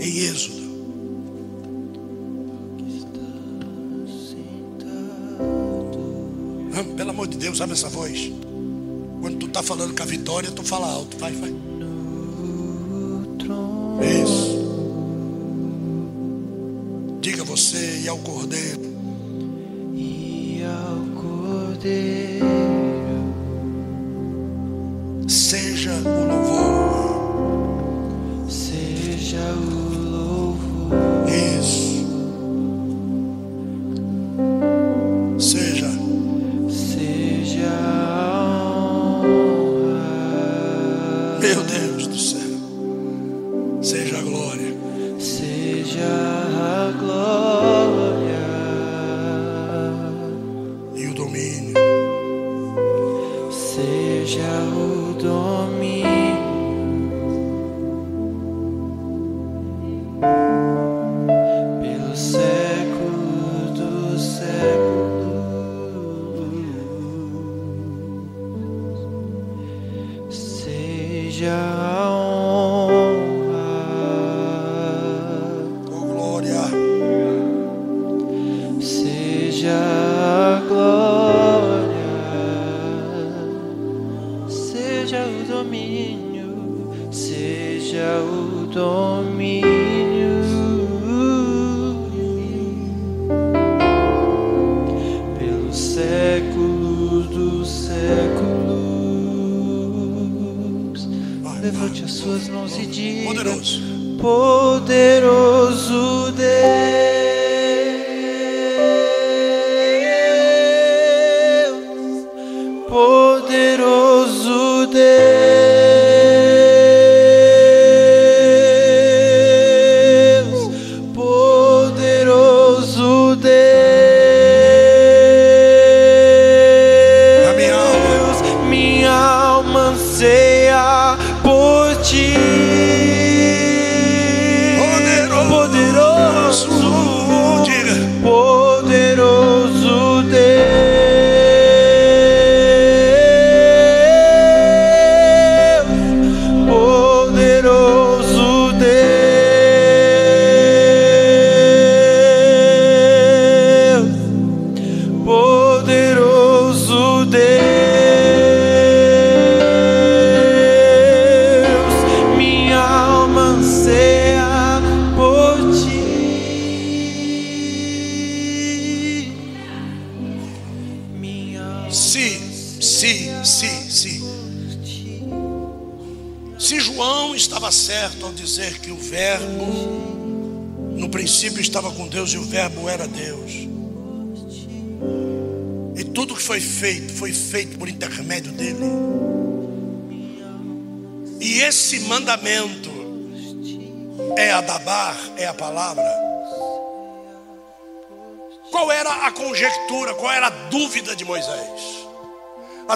Speaker 2: em Êxodo. Pelo amor de Deus, abre essa voz. Quando tu está falando com a vitória, tu fala alto. Vai, vai. Seja o domínio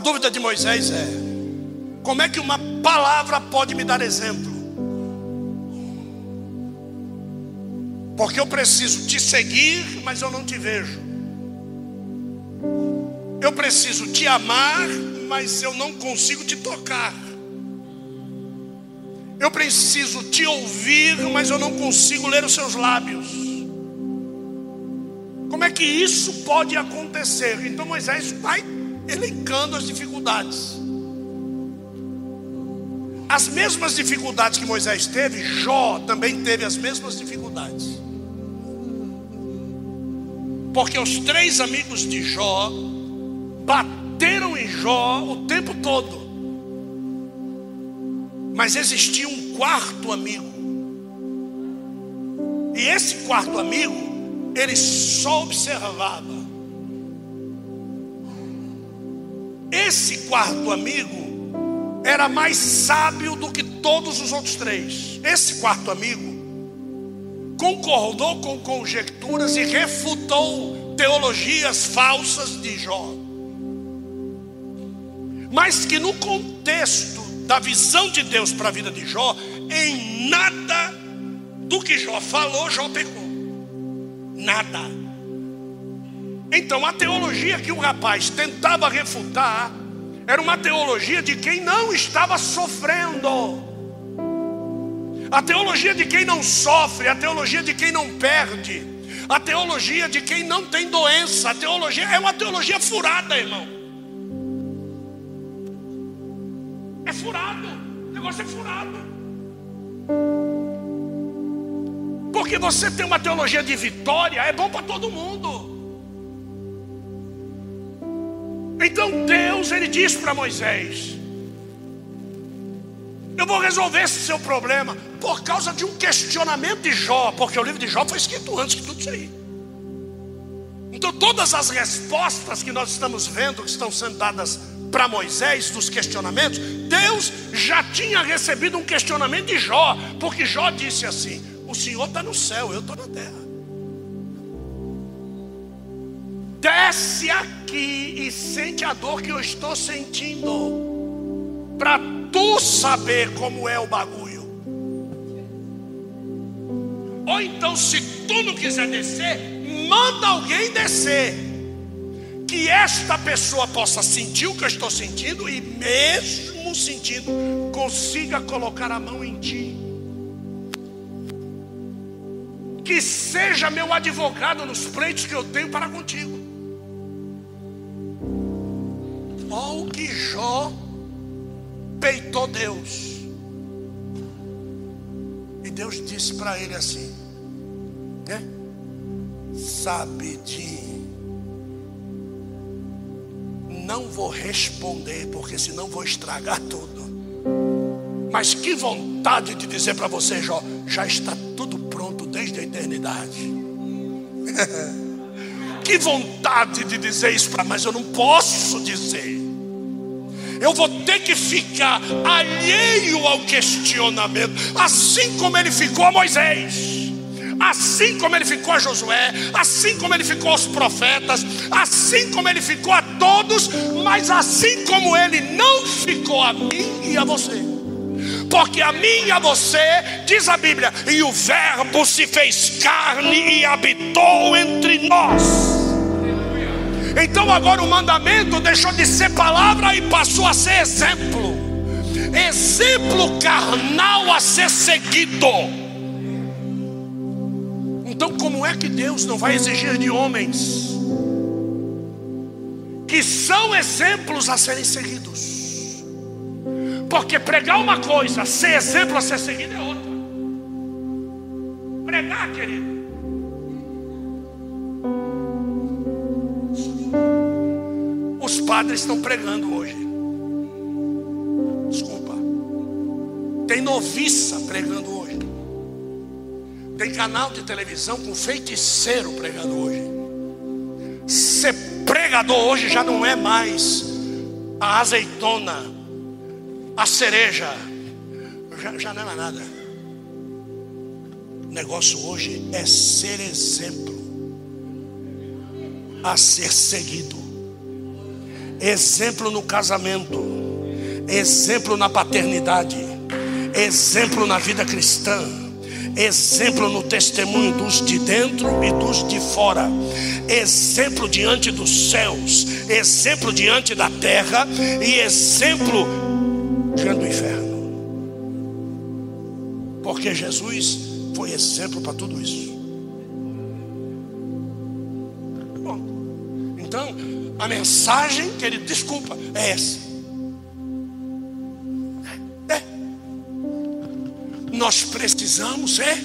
Speaker 3: A
Speaker 2: dúvida de Moisés é: como é que uma palavra pode me dar exemplo? Porque eu preciso te seguir, mas eu não te vejo. Eu preciso te amar, mas eu não consigo te tocar. Eu preciso te ouvir, mas eu não consigo ler os seus lábios. Como é que isso pode acontecer? Então Moisés vai elencando as dificuldades. As mesmas dificuldades que Moisés teve, Jó também teve as mesmas dificuldades. Porque os três amigos de Jó bateram em Jó o tempo todo. Mas existia um quarto amigo. E esse quarto amigo, ele só observava. Esse quarto amigo era mais sábio do que todos os outros três. Esse quarto amigo concordou com conjecturas e refutou teologias falsas de Jó. Mas que no contexto da visão de Deus para a vida de Jó, em nada do que Jó falou, Jó pecou. Nada. Então a teologia que o rapaz tentava refutar era uma teologia de quem não estava sofrendo. A teologia de quem não sofre, a teologia de quem não perde, a teologia de quem não tem doença, a teologia é uma teologia furada, irmão. É furado, o negócio é furado. Porque você tem uma teologia de vitória, é bom para todo mundo. Então Deus ele diz para Moisés: Eu vou resolver esse seu problema por causa de um questionamento de Jó, porque o livro de Jó foi escrito antes de tudo isso aí. Então todas as respostas que nós estamos vendo que estão sendo dadas para Moisés dos questionamentos, Deus já tinha recebido um questionamento de Jó, porque Jó disse assim: O Senhor está no céu, eu estou na terra. Desce aqui e sente a dor que eu estou sentindo, para tu saber como é o bagulho. Ou então, se tu não quiser descer, manda alguém descer, que esta pessoa possa sentir o que eu estou sentindo e, mesmo sentindo, consiga colocar a mão em ti. Que seja meu advogado nos pleitos que eu tenho para contigo. Olha o que Jó peitou Deus. E Deus disse para ele assim, né? Sabe de não vou responder, porque senão vou estragar tudo. Mas que vontade de dizer para você, Jó, já está tudo pronto desde a eternidade. que vontade de dizer isso para, mas eu não posso dizer. Eu vou ter que ficar alheio ao questionamento, assim como ele ficou a Moisés, assim como ele ficou a Josué, assim como ele ficou aos profetas, assim como ele ficou a todos, mas assim como ele não ficou a mim e a você. Porque a mim e a você, diz a Bíblia, e o Verbo se fez carne e habitou entre nós. Então agora o mandamento deixou de ser palavra e passou a ser exemplo. Exemplo carnal a ser seguido. Então, como é que Deus não vai exigir de homens que são exemplos a serem seguidos? Porque pregar uma coisa, ser exemplo a ser seguido é outra. Pregar, querido. Os padres estão pregando hoje. Desculpa. Tem noviça pregando hoje. Tem canal de televisão com feiticeiro pregando hoje. Ser pregador hoje já não é mais a azeitona, a cereja. Já, já não é mais nada. O negócio hoje é ser exemplo a ser seguido. Exemplo no casamento, exemplo na paternidade, exemplo na vida cristã, exemplo no testemunho dos de dentro e dos de fora, exemplo diante dos céus, exemplo diante da terra. E exemplo diante do inferno. Porque Jesus foi exemplo para tudo isso. A mensagem, querido, desculpa, é essa. É. Nós precisamos é.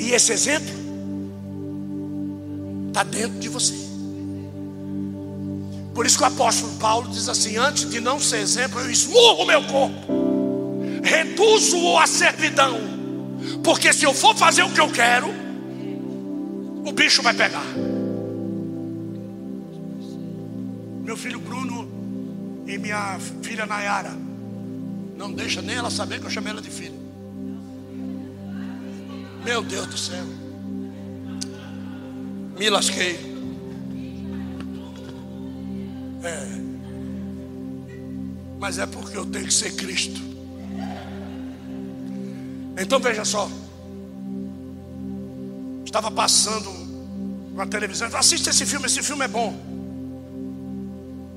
Speaker 2: E esse exemplo está dentro de você. Por isso que o apóstolo Paulo diz assim: antes de não ser exemplo, eu esmurro meu corpo, reduzo-o à servidão, porque se eu for fazer o que eu quero, o bicho vai pegar. Meu filho Bruno e minha filha Nayara, não deixa nem ela saber que eu chamei ela de filha. Meu Deus do céu, me lasquei. É. Mas é porque eu tenho que ser Cristo. Então veja só. Estava passando na televisão. Assista esse filme, esse filme é bom.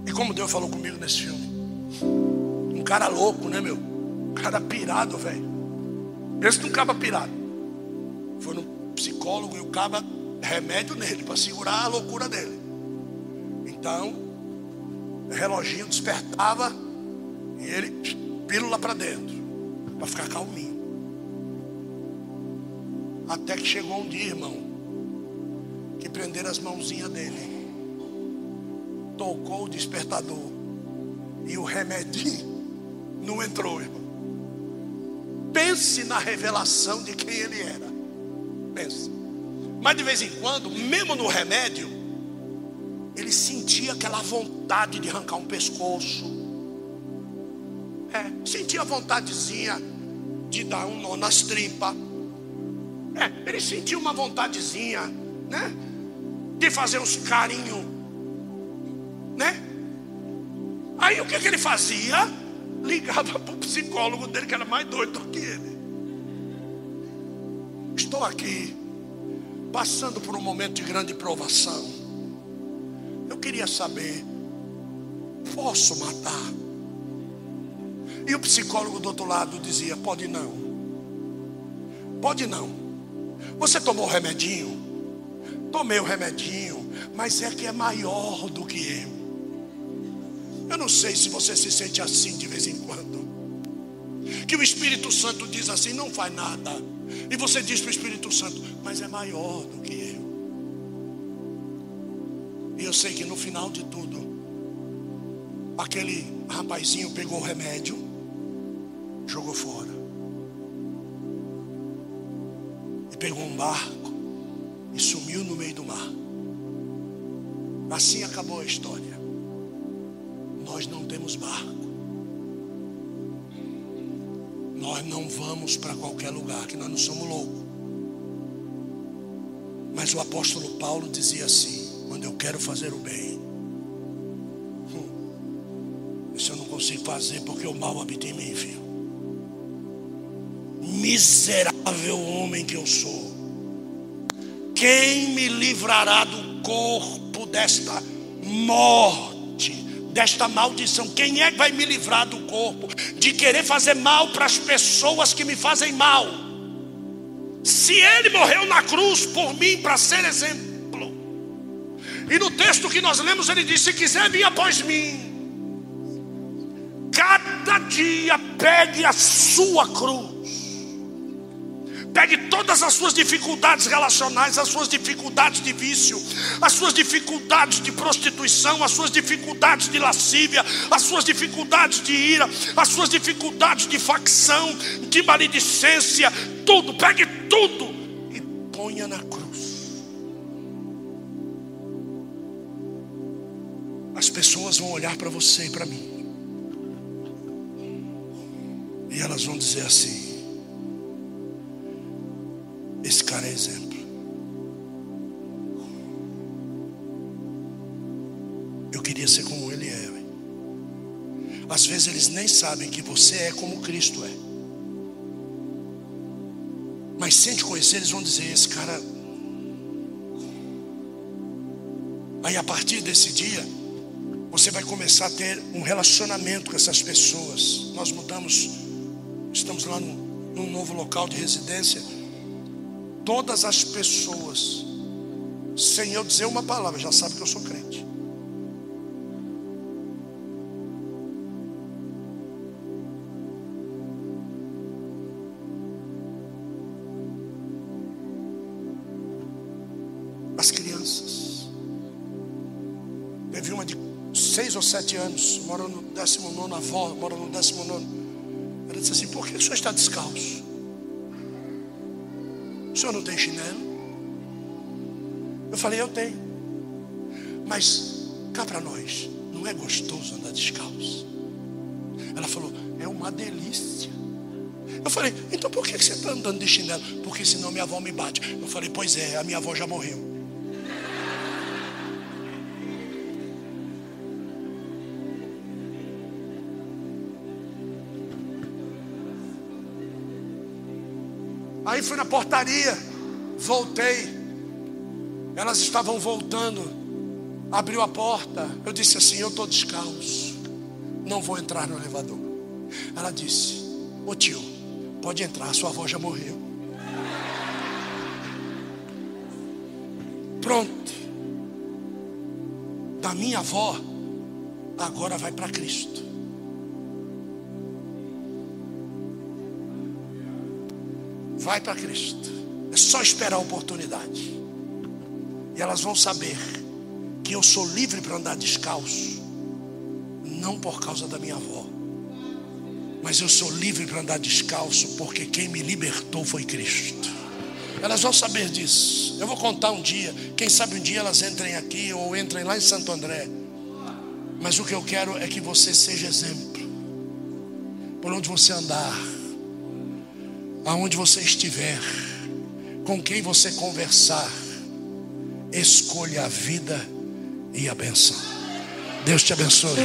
Speaker 2: E como Deus falou comigo nesse filme. Um cara louco, né, meu? Um cara pirado, velho. Esse não caba pirado. Foi no psicólogo e o caba remédio nele para segurar a loucura dele. Então, o reloginho despertava e ele pílula para dentro, para ficar calminho. Até que chegou um dia, irmão, que prenderam as mãozinhas dele. Tocou o despertador. E o remedinho não entrou, irmão. Pense na revelação de quem ele era. Pense. Mas de vez em quando, mesmo no remédio, ele sentia aquela vontade de arrancar um pescoço. É, sentia a vontadezinha de dar um nó nas tripas. É, ele sentia uma vontadezinha, né? De fazer uns carinhos, né? Aí o que, que ele fazia? Ligava para o psicólogo dele, que era mais doido do que ele. Estou aqui, passando por um momento de grande provação. Eu queria saber, posso matar? E o psicólogo do outro lado dizia: pode não. Pode não. Você tomou o remedinho? Tomei o remedinho, mas é que é maior do que eu. Eu não sei se você se sente assim de vez em quando. Que o Espírito Santo diz assim: não faz nada. E você diz para o Espírito Santo: mas é maior do que eu. E eu sei que no final de tudo, aquele rapazinho pegou o remédio, jogou fora. Pegou um barco e sumiu no meio do mar. Assim acabou a história. Nós não temos barco. Nós não vamos para qualquer lugar, que nós não somos loucos. Mas o apóstolo Paulo dizia assim: quando eu quero fazer o bem, hum, isso eu não consigo fazer porque o mal habita em mim, filho. Miserável homem que eu sou. Quem me livrará do corpo desta morte, desta maldição? Quem é que vai me livrar do corpo de querer fazer mal para as pessoas que me fazem mal? Se ele morreu na cruz por mim para ser exemplo. E no texto que nós lemos ele diz: se quiser vir após mim, cada dia pegue a sua cruz. Pegue todas as suas dificuldades relacionais, as suas dificuldades de vício, as suas dificuldades de prostituição, as suas dificuldades de lascívia, as suas dificuldades de ira, as suas dificuldades de facção, de maledicência, tudo, pegue tudo e ponha na cruz. As pessoas vão olhar para você e para mim, e elas vão dizer assim: esse cara é exemplo. Eu queria ser como ele é. Às vezes eles nem sabem que você é como Cristo é. Mas sem te conhecer, eles vão dizer: esse cara. Aí a partir desse dia, você vai começar a ter um relacionamento com essas pessoas. Nós mudamos, estamos lá num, num novo local de residência todas as pessoas, sem eu dizer uma palavra, já sabe que eu sou crente. As crianças. Teve uma de seis ou sete anos, mora no décimo nono, a avó mora no décimo nono. Ela disse assim: por que o senhor está descalço? O senhor não tem chinelo? Eu falei, eu tenho. Mas cá para nós, não é gostoso andar descalço. Ela falou, é uma delícia. Eu falei, então por que você está andando de chinelo? Porque senão minha avó me bate. Eu falei, pois é, a minha avó já morreu. Aí fui na portaria, voltei. Elas estavam voltando. Abriu a porta. Eu disse assim: Eu estou descalço. Não vou entrar no elevador. Ela disse: Ô tio, pode entrar, sua avó já morreu. Pronto. Da minha avó, agora vai para Cristo. Vai para Cristo. É só esperar a oportunidade. E elas vão saber que eu sou livre para andar descalço, não por causa da minha avó, mas eu sou livre para andar descalço porque quem me libertou foi Cristo. Elas vão saber disso. Eu vou contar um dia. Quem sabe um dia elas entrem aqui ou entrem lá em Santo André. Mas o que eu quero é que você seja exemplo. Por onde você andar, aonde você estiver, com quem você conversar, escolha a vida e a benção. Deus te abençoe.